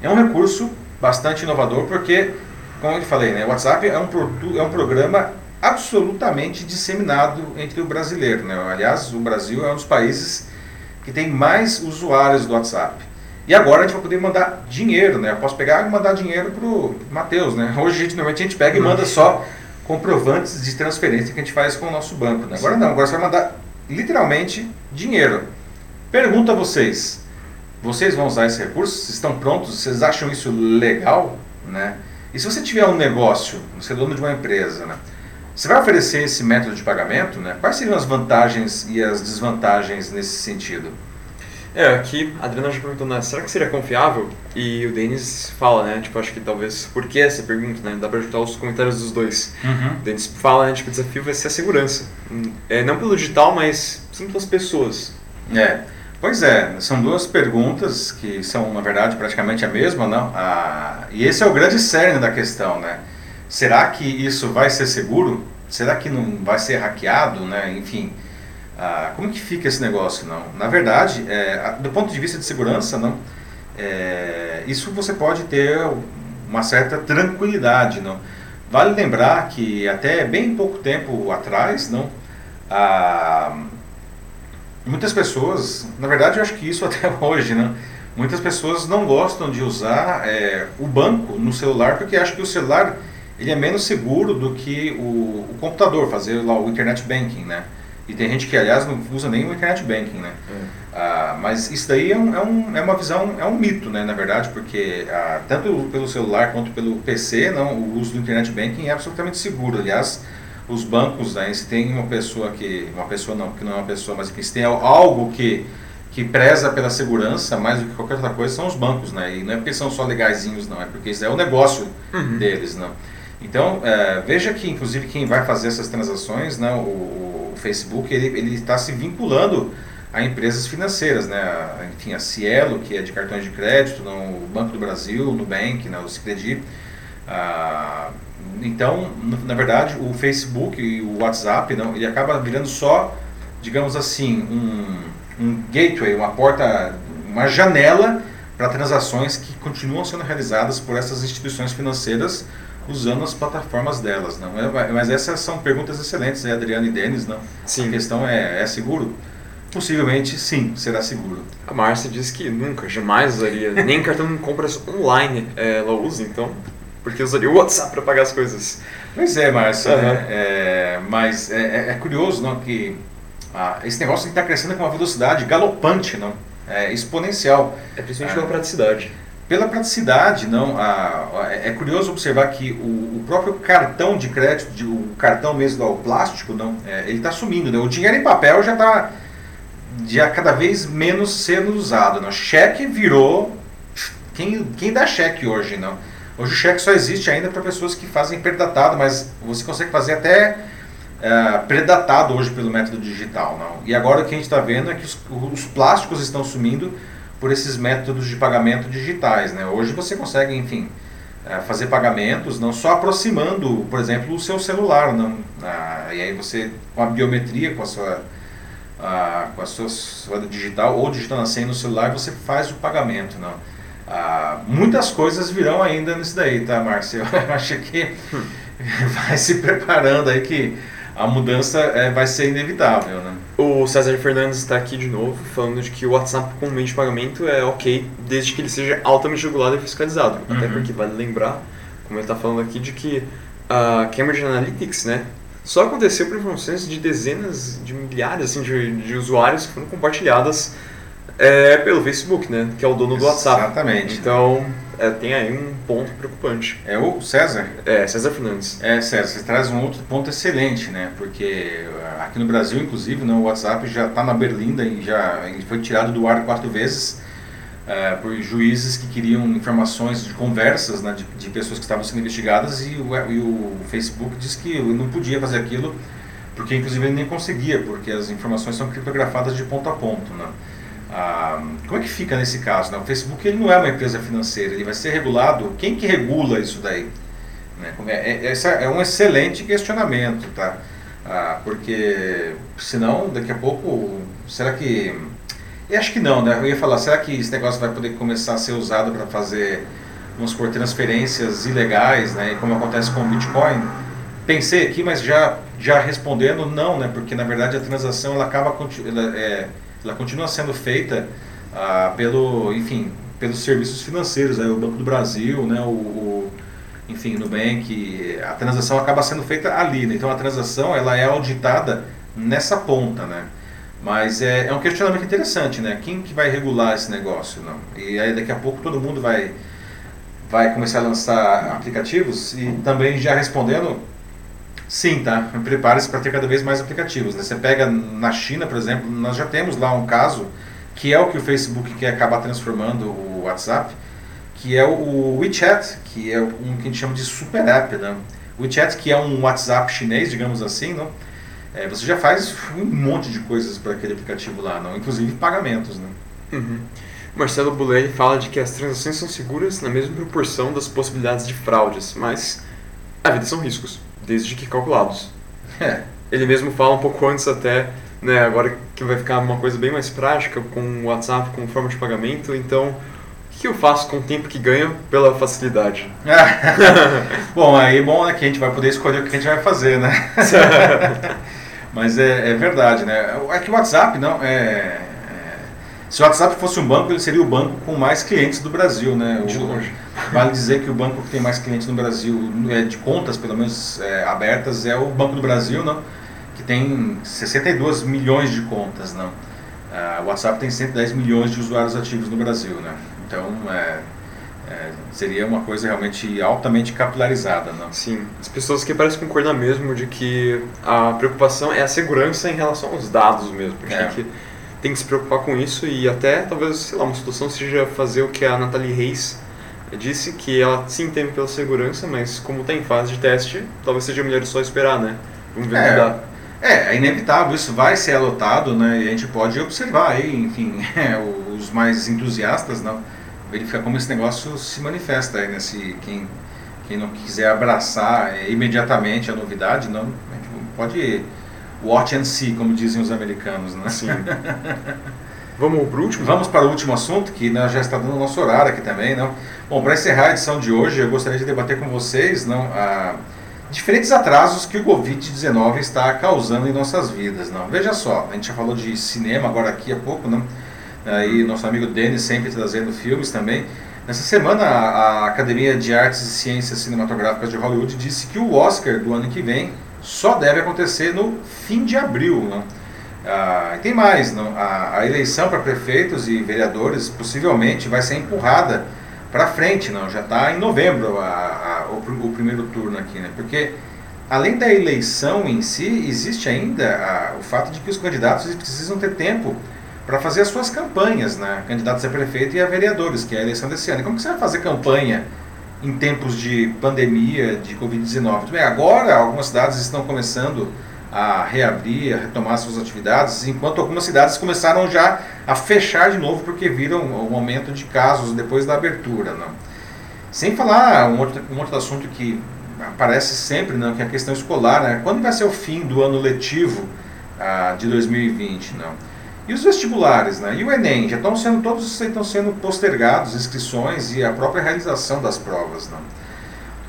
É um recurso bastante inovador porque, como eu falei, né, o WhatsApp é um, é um programa absolutamente disseminado entre o brasileiro. Né? Aliás, o Brasil é um dos países que tem mais usuários do WhatsApp. E agora a gente vai poder mandar dinheiro, né? Eu posso pegar e mandar dinheiro para o Matheus, né? Hoje normalmente a gente pega e manda só comprovantes de transferência que a gente faz com o nosso banco. Né? Agora não, agora você vai mandar literalmente dinheiro. Pergunto a vocês, vocês vão usar esse recurso? Vocês estão prontos? Vocês acham isso legal? Né? E se você tiver um negócio, você é dono de uma empresa, né? Você vai oferecer esse método de pagamento, né? Quais seriam as vantagens e as desvantagens nesse sentido? É, aqui a Adriana já perguntou, né, será que seria confiável? E o Denis fala, né, tipo, acho que talvez, por que essa pergunta, né, dá pra juntar os comentários dos dois. Uhum. O Denis fala, né, tipo, o desafio vai ser a segurança. É, não pelo digital, mas sim pelas pessoas. É, pois é, são duas perguntas que são, na verdade, praticamente a mesma, não? Ah, e esse é o grande cerne da questão, né? Será que isso vai ser seguro? Será que não vai ser hackeado, né? Enfim, ah, como que fica esse negócio, não? Na verdade, é, do ponto de vista de segurança, não, é, isso você pode ter uma certa tranquilidade, não? Vale lembrar que até bem pouco tempo atrás, não, ah, muitas pessoas, na verdade, eu acho que isso até hoje, né? Muitas pessoas não gostam de usar é, o banco no celular porque acham que o celular ele é menos seguro do que o, o computador, fazer lá o internet banking, né? E tem gente que, aliás, não usa nem o internet banking, né? É. Ah, mas isso daí é, um, é, um, é, uma visão, é um mito, né, na verdade, porque ah, tanto pelo celular quanto pelo PC, não, o uso do internet banking é absolutamente seguro. Aliás, os bancos, né, se tem uma pessoa que, uma pessoa não, que não é uma pessoa, mas que se tem algo que, que preza pela segurança mais do que qualquer outra coisa, são os bancos, né? E não é porque são só legaisinhos, não, é porque isso é o negócio Uhum. deles, não. Então, é, veja que, inclusive, quem vai fazer essas transações, né, o, o Facebook, ele está se vinculando a empresas financeiras, né, a- enfim, a Cielo, que é de cartões de crédito, não, o Banco do Brasil, o Nubank, né, o Sicredi. Ah, então, na verdade, o Facebook e o WhatsApp, não, ele acaba virando só, digamos assim, um, um gateway, uma porta, uma janela para transações que continuam sendo realizadas por essas instituições financeiras usando as plataformas delas. Não é, mas essas são perguntas excelentes, né, Adriano e Denis. Não? A Sim. questão é, é seguro? Possivelmente sim, será seguro. A Márcia disse que nunca, jamais usaria, nem cartão de compras online eh, ela usa, então, porque usaria o WhatsApp para pagar as coisas. Pois é, Márcio. Né? É, mas é, é- é curioso não, que ah, esse negócio está crescendo com uma velocidade galopante, não? É exponencial. É principalmente Ah. pela praticidade. Pela praticidade, não, a- a- é curioso observar que o, o próprio cartão de crédito, de- o cartão mesmo, o plástico, não, é, ele está sumindo. Né? O dinheiro em papel já está já cada vez menos sendo usado. Não? Cheque virou. Quem, quem dá cheque hoje? não? Hoje o cheque só existe ainda para pessoas que fazem predatado, mas você consegue fazer até é, predatado hoje pelo método digital. Não? E agora o que a gente está vendo é que os, os plásticos estão sumindo por esses métodos de pagamento digitais. Né? Hoje você consegue, enfim, eh, fazer pagamentos não só aproximando, por exemplo, o seu celular. Não? Ah, e aí você, com a biometria, com a sua, ah, com a sua, sua digital ou digitando a senha no celular, você faz o pagamento. Não? Ah, muitas coisas virão ainda nisso daí, tá, Márcio? Eu acho que vai se preparando aí que a mudança eh, vai ser inevitável. Né? O César Fernandes está aqui de novo, falando de que o WhatsApp como meio de pagamento é ok, desde que ele seja altamente regulado e fiscalizado. Até Uhum. porque vale lembrar, como ele está falando aqui, de que a Cambridge Analytics, né, só aconteceu por informações de dezenas de milhares assim, de, de usuários que foram compartilhadas é, pelo Facebook, né, que é o dono do WhatsApp. Exatamente. Então, é, tem aí um ponto preocupante. É o César? É, César Fernandes. É, César, você traz um outro ponto excelente, né? Porque ah, aqui no Brasil, inclusive, né, o WhatsApp já está na berlinda e já ele foi tirado do ar quatro vezes ah, por juízes que queriam informações de conversas né, de, de pessoas que estavam sendo investigadas e o, e o Facebook disse que não podia fazer aquilo porque, inclusive, ele nem conseguia, porque as informações são criptografadas de ponto a ponto, né? Ah, como é que fica nesse caso? Né? O Facebook ele não é uma empresa financeira, ele vai ser regulado. Quem que regula isso daí? Né? É, é, é um excelente questionamento, tá? Ah, porque senão daqui a pouco, será que eu acho que não, né? Eu ia falar, será que esse negócio vai poder começar a ser usado para fazer, vamos supor, transferências ilegais, né? Como acontece com o Bitcoin? Pensei aqui, mas já, já respondendo, não, né? Porque na verdade a transação ela acaba ela, é, ela continua sendo feita ah, pelo, enfim, pelos serviços financeiros, né? o Banco do Brasil, né? O, o enfim, Nubank, a transação acaba sendo feita ali, né? Então a transação ela é auditada nessa ponta, né? Mas é, é um questionamento interessante, né? Quem que vai regular esse negócio, não? E aí daqui a pouco todo mundo vai vai começar a lançar aplicativos e também já respondendo, sim, tá? Prepare-se para ter cada vez mais aplicativos. Né? Você pega na China, por exemplo, nós já temos lá um caso que é o que o Facebook quer acabar transformando o WhatsApp, que é o WeChat, que é um que a gente chama de super app, né? WeChat, que é um WhatsApp chinês, digamos assim, não? É, você já faz um monte de coisas para aquele aplicativo lá, não? inclusive pagamentos. Né? Uhum. Marcelo Bulelli fala de que as transações são seguras na mesma proporção das possibilidades de fraudes, mas a vida são riscos, desde que calculados. É. Ele mesmo fala um pouco antes até, né, agora que vai ficar uma coisa bem mais prática com o WhatsApp como forma de pagamento, então o que eu faço com o tempo que ganho pela facilidade? bom, aí bom é que a gente vai poder escolher o que a gente vai fazer, né? Mas é, é verdade, né? É que o WhatsApp não é, se o WhatsApp fosse um banco, ele seria o banco com mais clientes do Brasil, né? De longe. Vale dizer que o banco que tem mais clientes no Brasil, é, de contas pelo menos é, abertas, é o Banco do Brasil, não? que tem 62 milhões de contas. Não? Ah, o WhatsApp tem 110 milhões de usuários ativos no Brasil. Né? Então, é, é, seria uma coisa realmente altamente capilarizada. Não? Sim, as pessoas que parecem concordar mesmo de que a preocupação é a segurança em relação aos dados mesmo. Gente é. que tem que se preocupar com isso e até talvez, sei lá, uma solução seja fazer o que a Nathalie Reis disse, que ela sim teme pela segurança, mas como está em fase de teste, talvez seja melhor só esperar, né? Vamos ver é, dá. É, é inevitável, isso vai ser adotado, né? E a gente pode observar aí, enfim, é, os mais entusiastas, não, verificar como esse negócio se manifesta aí nesse quem quem não quiser abraçar é, imediatamente a novidade, não, a gente pode watch and see, como dizem os americanos, né? Sim. Vamos para o último? Vamos para o último assunto, que né, já está dando o nosso horário aqui também, não? Bom, para encerrar a edição de hoje, eu gostaria de debater com vocês, não, a, diferentes atrasos que o Covid-19 está causando em nossas vidas, não? Veja só, a gente já falou de cinema agora aqui há pouco, não? Aí nosso amigo Denis sempre trazendo filmes também. Nessa semana, a Academia de Artes e Ciências Cinematográficas de Hollywood disse que o Oscar do ano que vem só deve acontecer no fim de abril. Né? Ah, e tem mais, não? A, a eleição para prefeitos e vereadores possivelmente vai ser empurrada para frente, não? já está em novembro a, a, o, o, primeiro turno aqui, né? porque além da eleição em si, existe ainda o fato de que os candidatos precisam ter tempo para fazer as suas campanhas, né? candidatos a prefeito e a vereadores, que é a eleição desse ano. E como que você vai fazer campanha em tempos de pandemia, de Covid-19. Agora, algumas cidades estão começando a reabrir, a retomar suas atividades, enquanto algumas cidades começaram já a fechar de novo porque viram o aumento de casos depois da abertura. Não? Sem falar um outro, um outro assunto que aparece sempre, não, que é a questão escolar. Né? Quando vai ser o fim do ano letivo ah, de 2020? Não? E os vestibulares, né? E o Enem, já estão sendo, todos estão sendo postergados, inscrições e a própria realização das provas, né?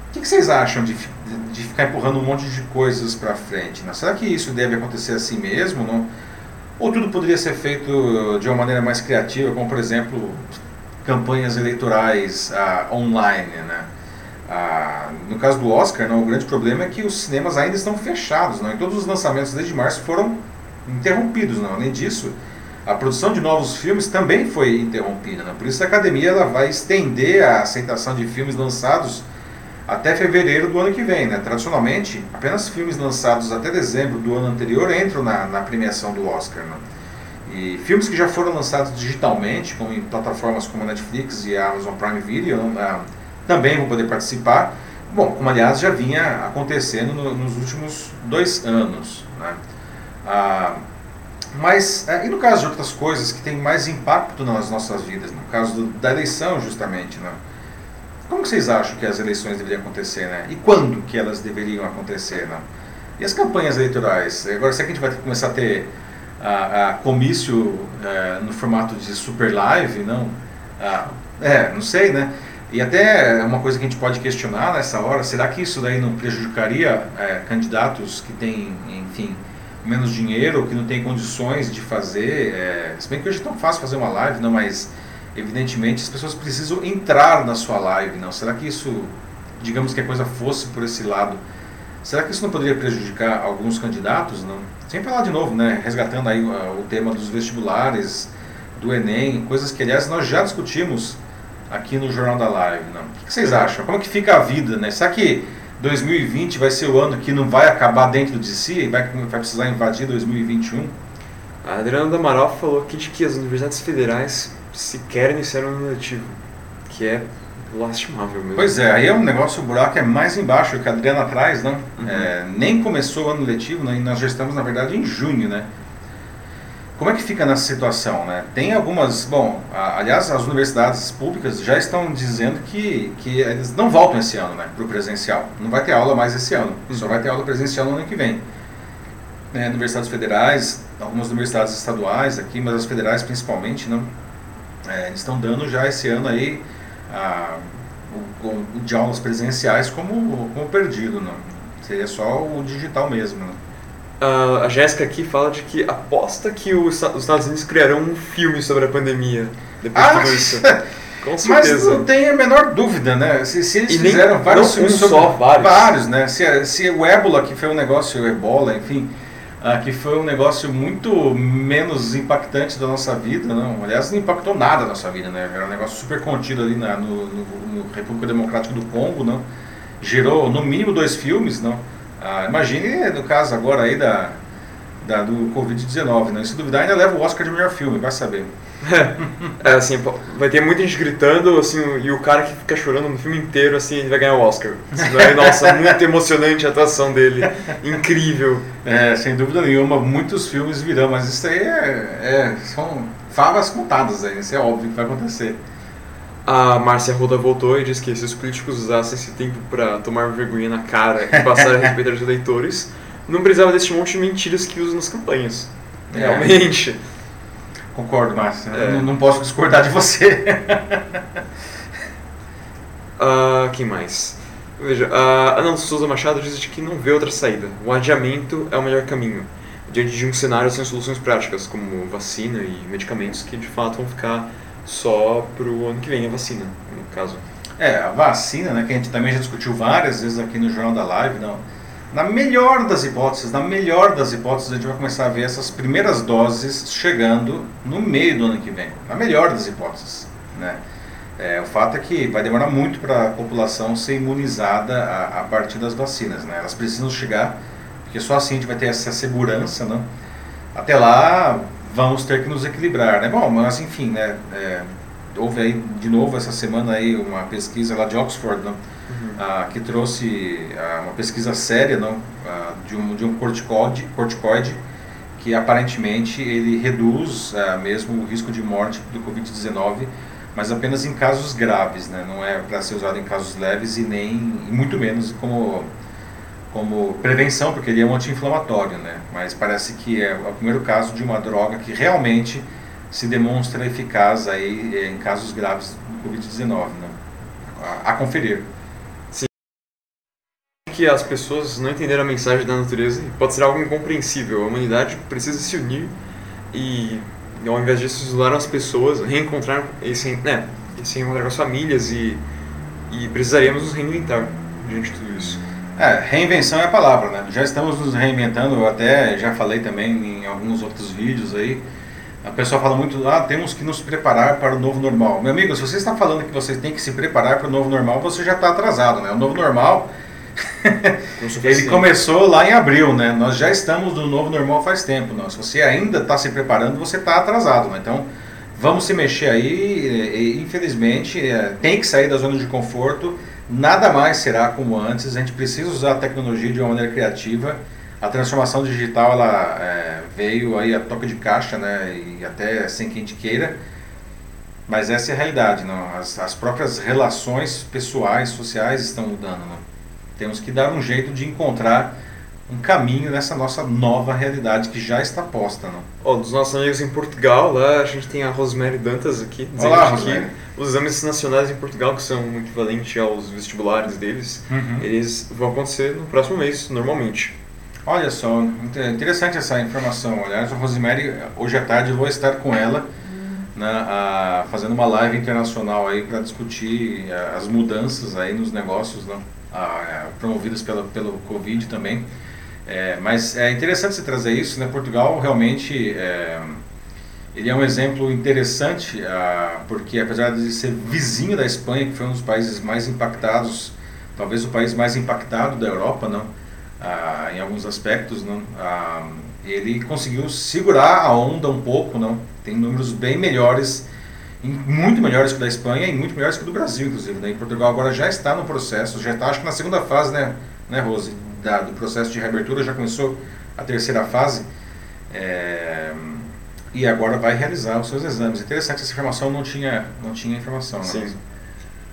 O que, vocês acham de, de ficar empurrando um monte de coisas para frente? Né? Será que isso deve acontecer assim mesmo? Não? Ou tudo poderia ser feito de uma maneira mais criativa, como por exemplo campanhas eleitorais ah, online, né? Ah, no caso do Oscar, não, o grande problema é que os cinemas ainda estão fechados, não? e todos os lançamentos desde março foram interrompidos. Não? Além disso, a produção de novos filmes também foi interrompida. Né? Por isso a academia ela vai estender a aceitação de filmes lançados até fevereiro do ano que vem. Né? Tradicionalmente, apenas filmes lançados até dezembro do ano anterior entram na, na premiação do Oscar. Né? E filmes que já foram lançados digitalmente, como em plataformas como a Netflix e a Amazon Prime Video, uh, também vão poder participar. Bom, como aliás já vinha acontecendo no, nos últimos dois anos. Né? Ah, mas, é, e no caso de outras coisas que têm mais impacto nas nossas vidas, no caso do, da eleição justamente, né? como vocês acham que as eleições deveriam acontecer, né? E quando que elas deveriam acontecer, né? E as campanhas eleitorais? Agora, será que a gente vai começar a ter a, a comício é, no formato de super live, não? Ah, é, não sei, né? E até uma coisa que a gente pode questionar nessa hora, será que isso daí não prejudicaria é, candidatos que têm, enfim, menos dinheiro, que não tem condições de fazer. É, se bem que hoje é tão fácil fazer uma live, não, mas evidentemente as pessoas precisam entrar na sua live, não? Será que isso, digamos que a coisa fosse por esse lado, será que isso não poderia prejudicar alguns candidatos, não? Sem falar de novo, né, resgatando aí o, o tema dos vestibulares, do Enem, coisas que aliás nós já discutimos aqui no Jornal da Live. Não? O que vocês acham? Como que fica a vida? Né? Será que 2020 vai ser o ano que não vai acabar dentro de si e vai, vai precisar invadir 2021? A Adriana Damaral falou aqui de que as universidades federais sequer iniciaram o ano letivo, que é lastimável mesmo. Pois é, aí é um negócio, o buraco é mais embaixo que a Adriana traz, não? Uhum. É, nem começou o ano letivo, né? e nós já estamos, na verdade, em junho, né? Como é que fica nessa situação, né? Tem algumas, bom, a, aliás, as universidades públicas já estão dizendo que, que eles não voltam esse ano, né, para o presencial. Não vai ter aula mais esse ano, uhum. só vai ter aula presencial no ano que vem. É, universidades federais, algumas universidades estaduais aqui, mas as federais principalmente, não, é, estão dando já esse ano aí a, o, o, de aulas presenciais como, como perdido, não. Seria só o digital mesmo, não. Uh, a Jéssica aqui fala de que aposta que os, os Estados Unidos criarão um filme sobre a pandemia depois ah, de tudo isso. Com certeza. Mas não tem a menor dúvida, né? Se, se eles e fizeram vários filmes um sobre só, vários. vários, né? Se, se o ébola, que foi um negócio, o ebola, enfim, uh, que foi um negócio muito menos impactante da nossa vida, não. Aliás, não impactou nada da nossa vida, né? Era um negócio super contido ali na, no, no, no República Democrática do Congo, não. Gerou no mínimo dois filmes, não ah, imagine no caso agora aí da, da do Covid-19, né? Se duvidar, ainda leva o Oscar de melhor filme, vai saber. É, assim, vai ter muita gente gritando, assim, e o cara que fica chorando no filme inteiro, assim, ele vai ganhar o Oscar. Vai, nossa, muito emocionante a atuação dele, incrível. É, sem dúvida nenhuma, muitos filmes virão, mas isso aí é, é são favas contadas aí, isso é óbvio que vai acontecer. A Márcia Roda voltou e disse que se os políticos usassem esse tempo para tomar vergonha na cara e passar a respeitar os eleitores, não precisava desse monte de mentiras que usam nas campanhas. É. Realmente. Concordo, Márcia. É. Não, não, posso discordar de você. uh, quem mais? Veja, a Ana Souza Machado diz que não vê outra saída. O adiamento é o melhor caminho. Diante de um cenário sem soluções práticas, como vacina e medicamentos que de fato vão ficar só para o ano que vem a vacina, no caso. É, a vacina, né, que a gente também já discutiu várias vezes aqui no Jornal da Live, não. Na melhor das hipóteses, na melhor das hipóteses, a gente vai começar a ver essas primeiras doses chegando no meio do ano que vem. Na melhor das hipóteses, né? É, o fato é que vai demorar muito para a população ser imunizada a, a, partir das vacinas, né? Elas precisam chegar, porque só assim a gente vai ter essa segurança, né? Até lá, vamos ter que nos equilibrar, né? Bom, mas enfim, né? É, houve aí de novo essa semana aí uma pesquisa lá de Oxford, não? Uhum. Ah, que trouxe ah, uma pesquisa séria, não? Ah, de um de um corticoide, corticoide que aparentemente ele reduz ah, mesmo o risco de morte do COVID-19, mas apenas em casos graves, né? Não é para ser usado em casos leves e nem e muito menos como como prevenção, porque ele é um anti-inflamatório, né? Mas parece que é o primeiro caso de uma droga que realmente se demonstra eficaz aí é, em casos graves do Covid-19, né? A, a, conferir. Sim. Que as pessoas não entenderam a mensagem da natureza pode ser algo incompreensível. A humanidade precisa se unir e, ao invés disso, isolar as pessoas, reencontrar, e se, né, se reencontrar com as famílias e, e precisaríamos nos reinventar diante de tudo isso. É, reinvenção é a palavra, né? Já estamos nos reinventando, eu até já falei também em alguns outros vídeos aí. A pessoa fala muito, ah, temos que nos preparar para o novo normal. Meu amigo, se você está falando que você tem que se preparar para o novo normal, você já está atrasado, né? O novo normal, ele começou lá em abril, né? Nós já estamos no novo normal faz tempo. Não? Se você ainda está se preparando, você está atrasado, né? Então, vamos se mexer aí. E, infelizmente, é, tem que sair da zona de conforto nada mais será como antes. A gente precisa usar a tecnologia de uma maneira criativa. A transformação digital ela é, veio aí a toque de caixa, né, e até sem que a gente queira. Mas essa é a realidade, não? As, as próprias relações pessoais, sociais estão mudando. Não? Temos que dar um jeito de encontrar um caminho nessa nossa nova realidade que já está posta. Não? Oh, dos nossos amigos em Portugal, lá a gente tem a Rosemary Dantas aqui, Olá, que os exames nacionais em Portugal, que são o equivalente aos vestibulares deles, uhum. eles vão acontecer no próximo mês, normalmente. Olha só, interessante essa informação. Aliás, a Rosemary, hoje à tarde eu vou estar com ela né, a, fazendo uma live internacional aí para discutir a, as mudanças aí nos negócios né, a, promovidas pela, pelo Covid também. É, mas é interessante você trazer isso, né? Portugal realmente é, ele é um exemplo interessante, ah, porque apesar de ser vizinho da Espanha, que foi um dos países mais impactados, talvez o país mais impactado da Europa, não, ah, em alguns aspectos, não, ah, ele conseguiu segurar a onda um pouco, não, tem números bem melhores, muito melhores que o da Espanha e muito melhores que o do Brasil, inclusive. Né? Em Portugal agora já está no processo, já está, acho que na segunda fase, né, né Rose, da, do processo de reabertura, já começou a terceira fase. É, e agora vai realizar os seus exames. Interessante, essa informação não tinha, não tinha informação. Né? Sim.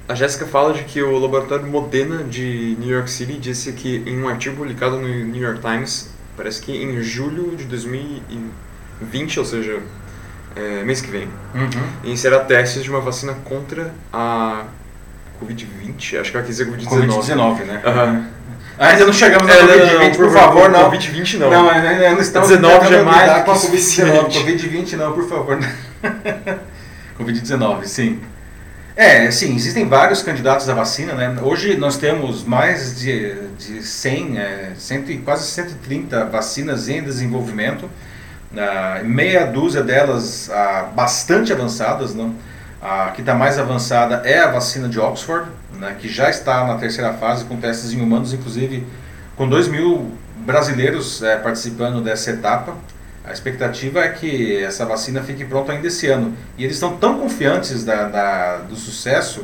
A Jéssica fala de que o laboratório Modena de New York City disse que em um artigo publicado no New York Times, parece que em julho de 2020, ou seja, é, mês que vem, uhum. iniciará testes de uma vacina contra a Covid-20, acho que ela quis dizer Covid-19. Covid-19, né? Uhum. Ainda não chegamos na é, Covid-20, por, por favor, não. Covid-20 não. Não, ainda não estamos 19 jamais com a Covid-19. Covid-20 não, por favor. Covid-19, sim. É, sim, existem vários candidatos à vacina, né? Hoje nós temos mais de, de 100, é, 100, quase 130 vacinas em desenvolvimento, ah, meia dúzia delas ah, bastante avançadas, não? A que está mais avançada é a vacina de Oxford, né, que já está na terceira fase com testes em humanos, inclusive com 2 mil brasileiros é, participando dessa etapa. A expectativa é que essa vacina fique pronta ainda esse ano. E eles estão tão confiantes da, da, do sucesso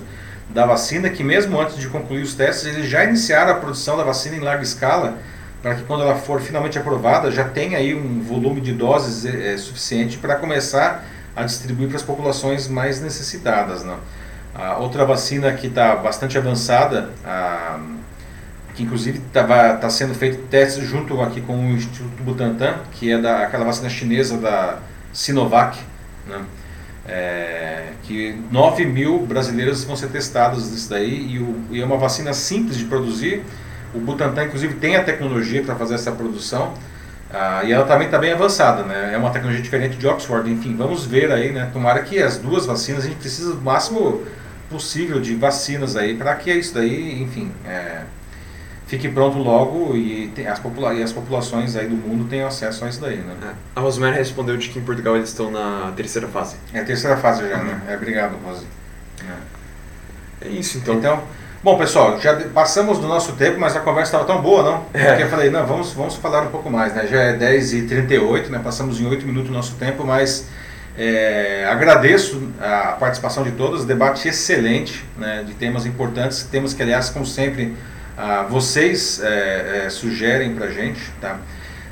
da vacina que mesmo antes de concluir os testes, eles já iniciaram a produção da vacina em larga escala para que quando ela for finalmente aprovada já tenha aí um volume de doses é, suficiente para começar a distribuir para as populações mais necessitadas. Né? A outra vacina que está bastante avançada, a, que inclusive está tá sendo feito testes junto aqui com o Instituto Butantan, que é da, aquela vacina chinesa da Sinovac, né? É, que 9 mil brasileiros vão ser testados nisso daí e, o, e é uma vacina simples de produzir. O Butantan, inclusive, tem a tecnologia para fazer essa produção. Ah, e ela também está bem avançada, né? É uma tecnologia diferente de Oxford. Enfim, vamos ver aí, né? Tomara que as duas vacinas, a gente precisa do máximo possível de vacinas aí para que isso daí, enfim, é, fique pronto logo e, tem, as popula e as populações aí do mundo tenham acesso a isso daí, né? É. A Rosemary respondeu de que em Portugal eles estão na terceira fase. É a terceira fase já, né? É, obrigado, Rose. É. é isso, então. Então, bom, pessoal, já passamos do nosso tempo, mas a conversa estava tão boa, não? É. Porque eu falei, não, vamos, vamos falar um pouco mais, né? Já é 10h38, né? Passamos em 8 minutos o nosso tempo, mas é, agradeço a participação de todos, debate excelente, né, de temas importantes, temas que, aliás, como sempre, ah, vocês é, é, sugerem para a gente. Tá?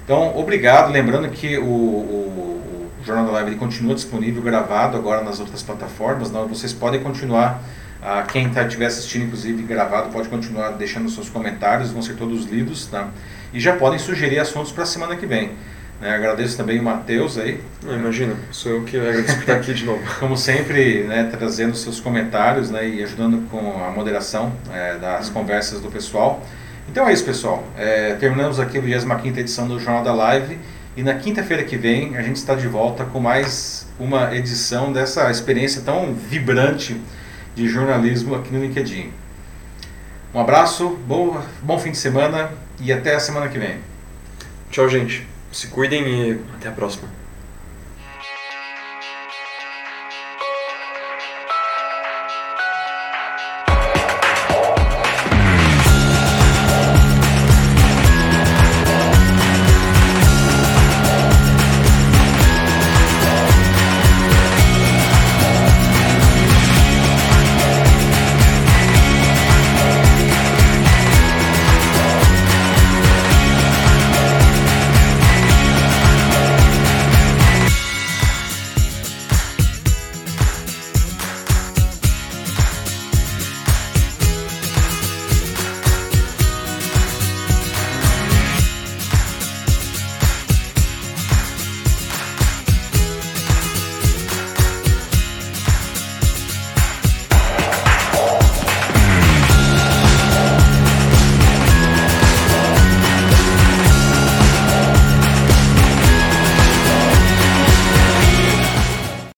Então, obrigado. Lembrando que o, o, o Jornal da Live continua disponível, gravado agora nas outras plataformas. Não, vocês podem continuar, ah, quem tá, estiver assistindo, inclusive gravado, pode continuar deixando seus comentários, vão ser todos lidos. Tá? E já podem sugerir assuntos para a semana que vem. Né, agradeço também o Matheus aí. Não, imagina, sou eu que agradeço por estar aqui de novo. Como sempre, né, trazendo seus comentários né, e ajudando com a moderação é, das uhum. conversas do pessoal. Então é isso, pessoal. É, terminamos aqui a 25 edição do Jornal da Live e na quinta-feira que vem a gente está de volta com mais uma edição dessa experiência tão vibrante de jornalismo aqui no LinkedIn. Um abraço, bom, bom fim de semana e até a semana que vem. Tchau, gente. Se cuidem e até a próxima.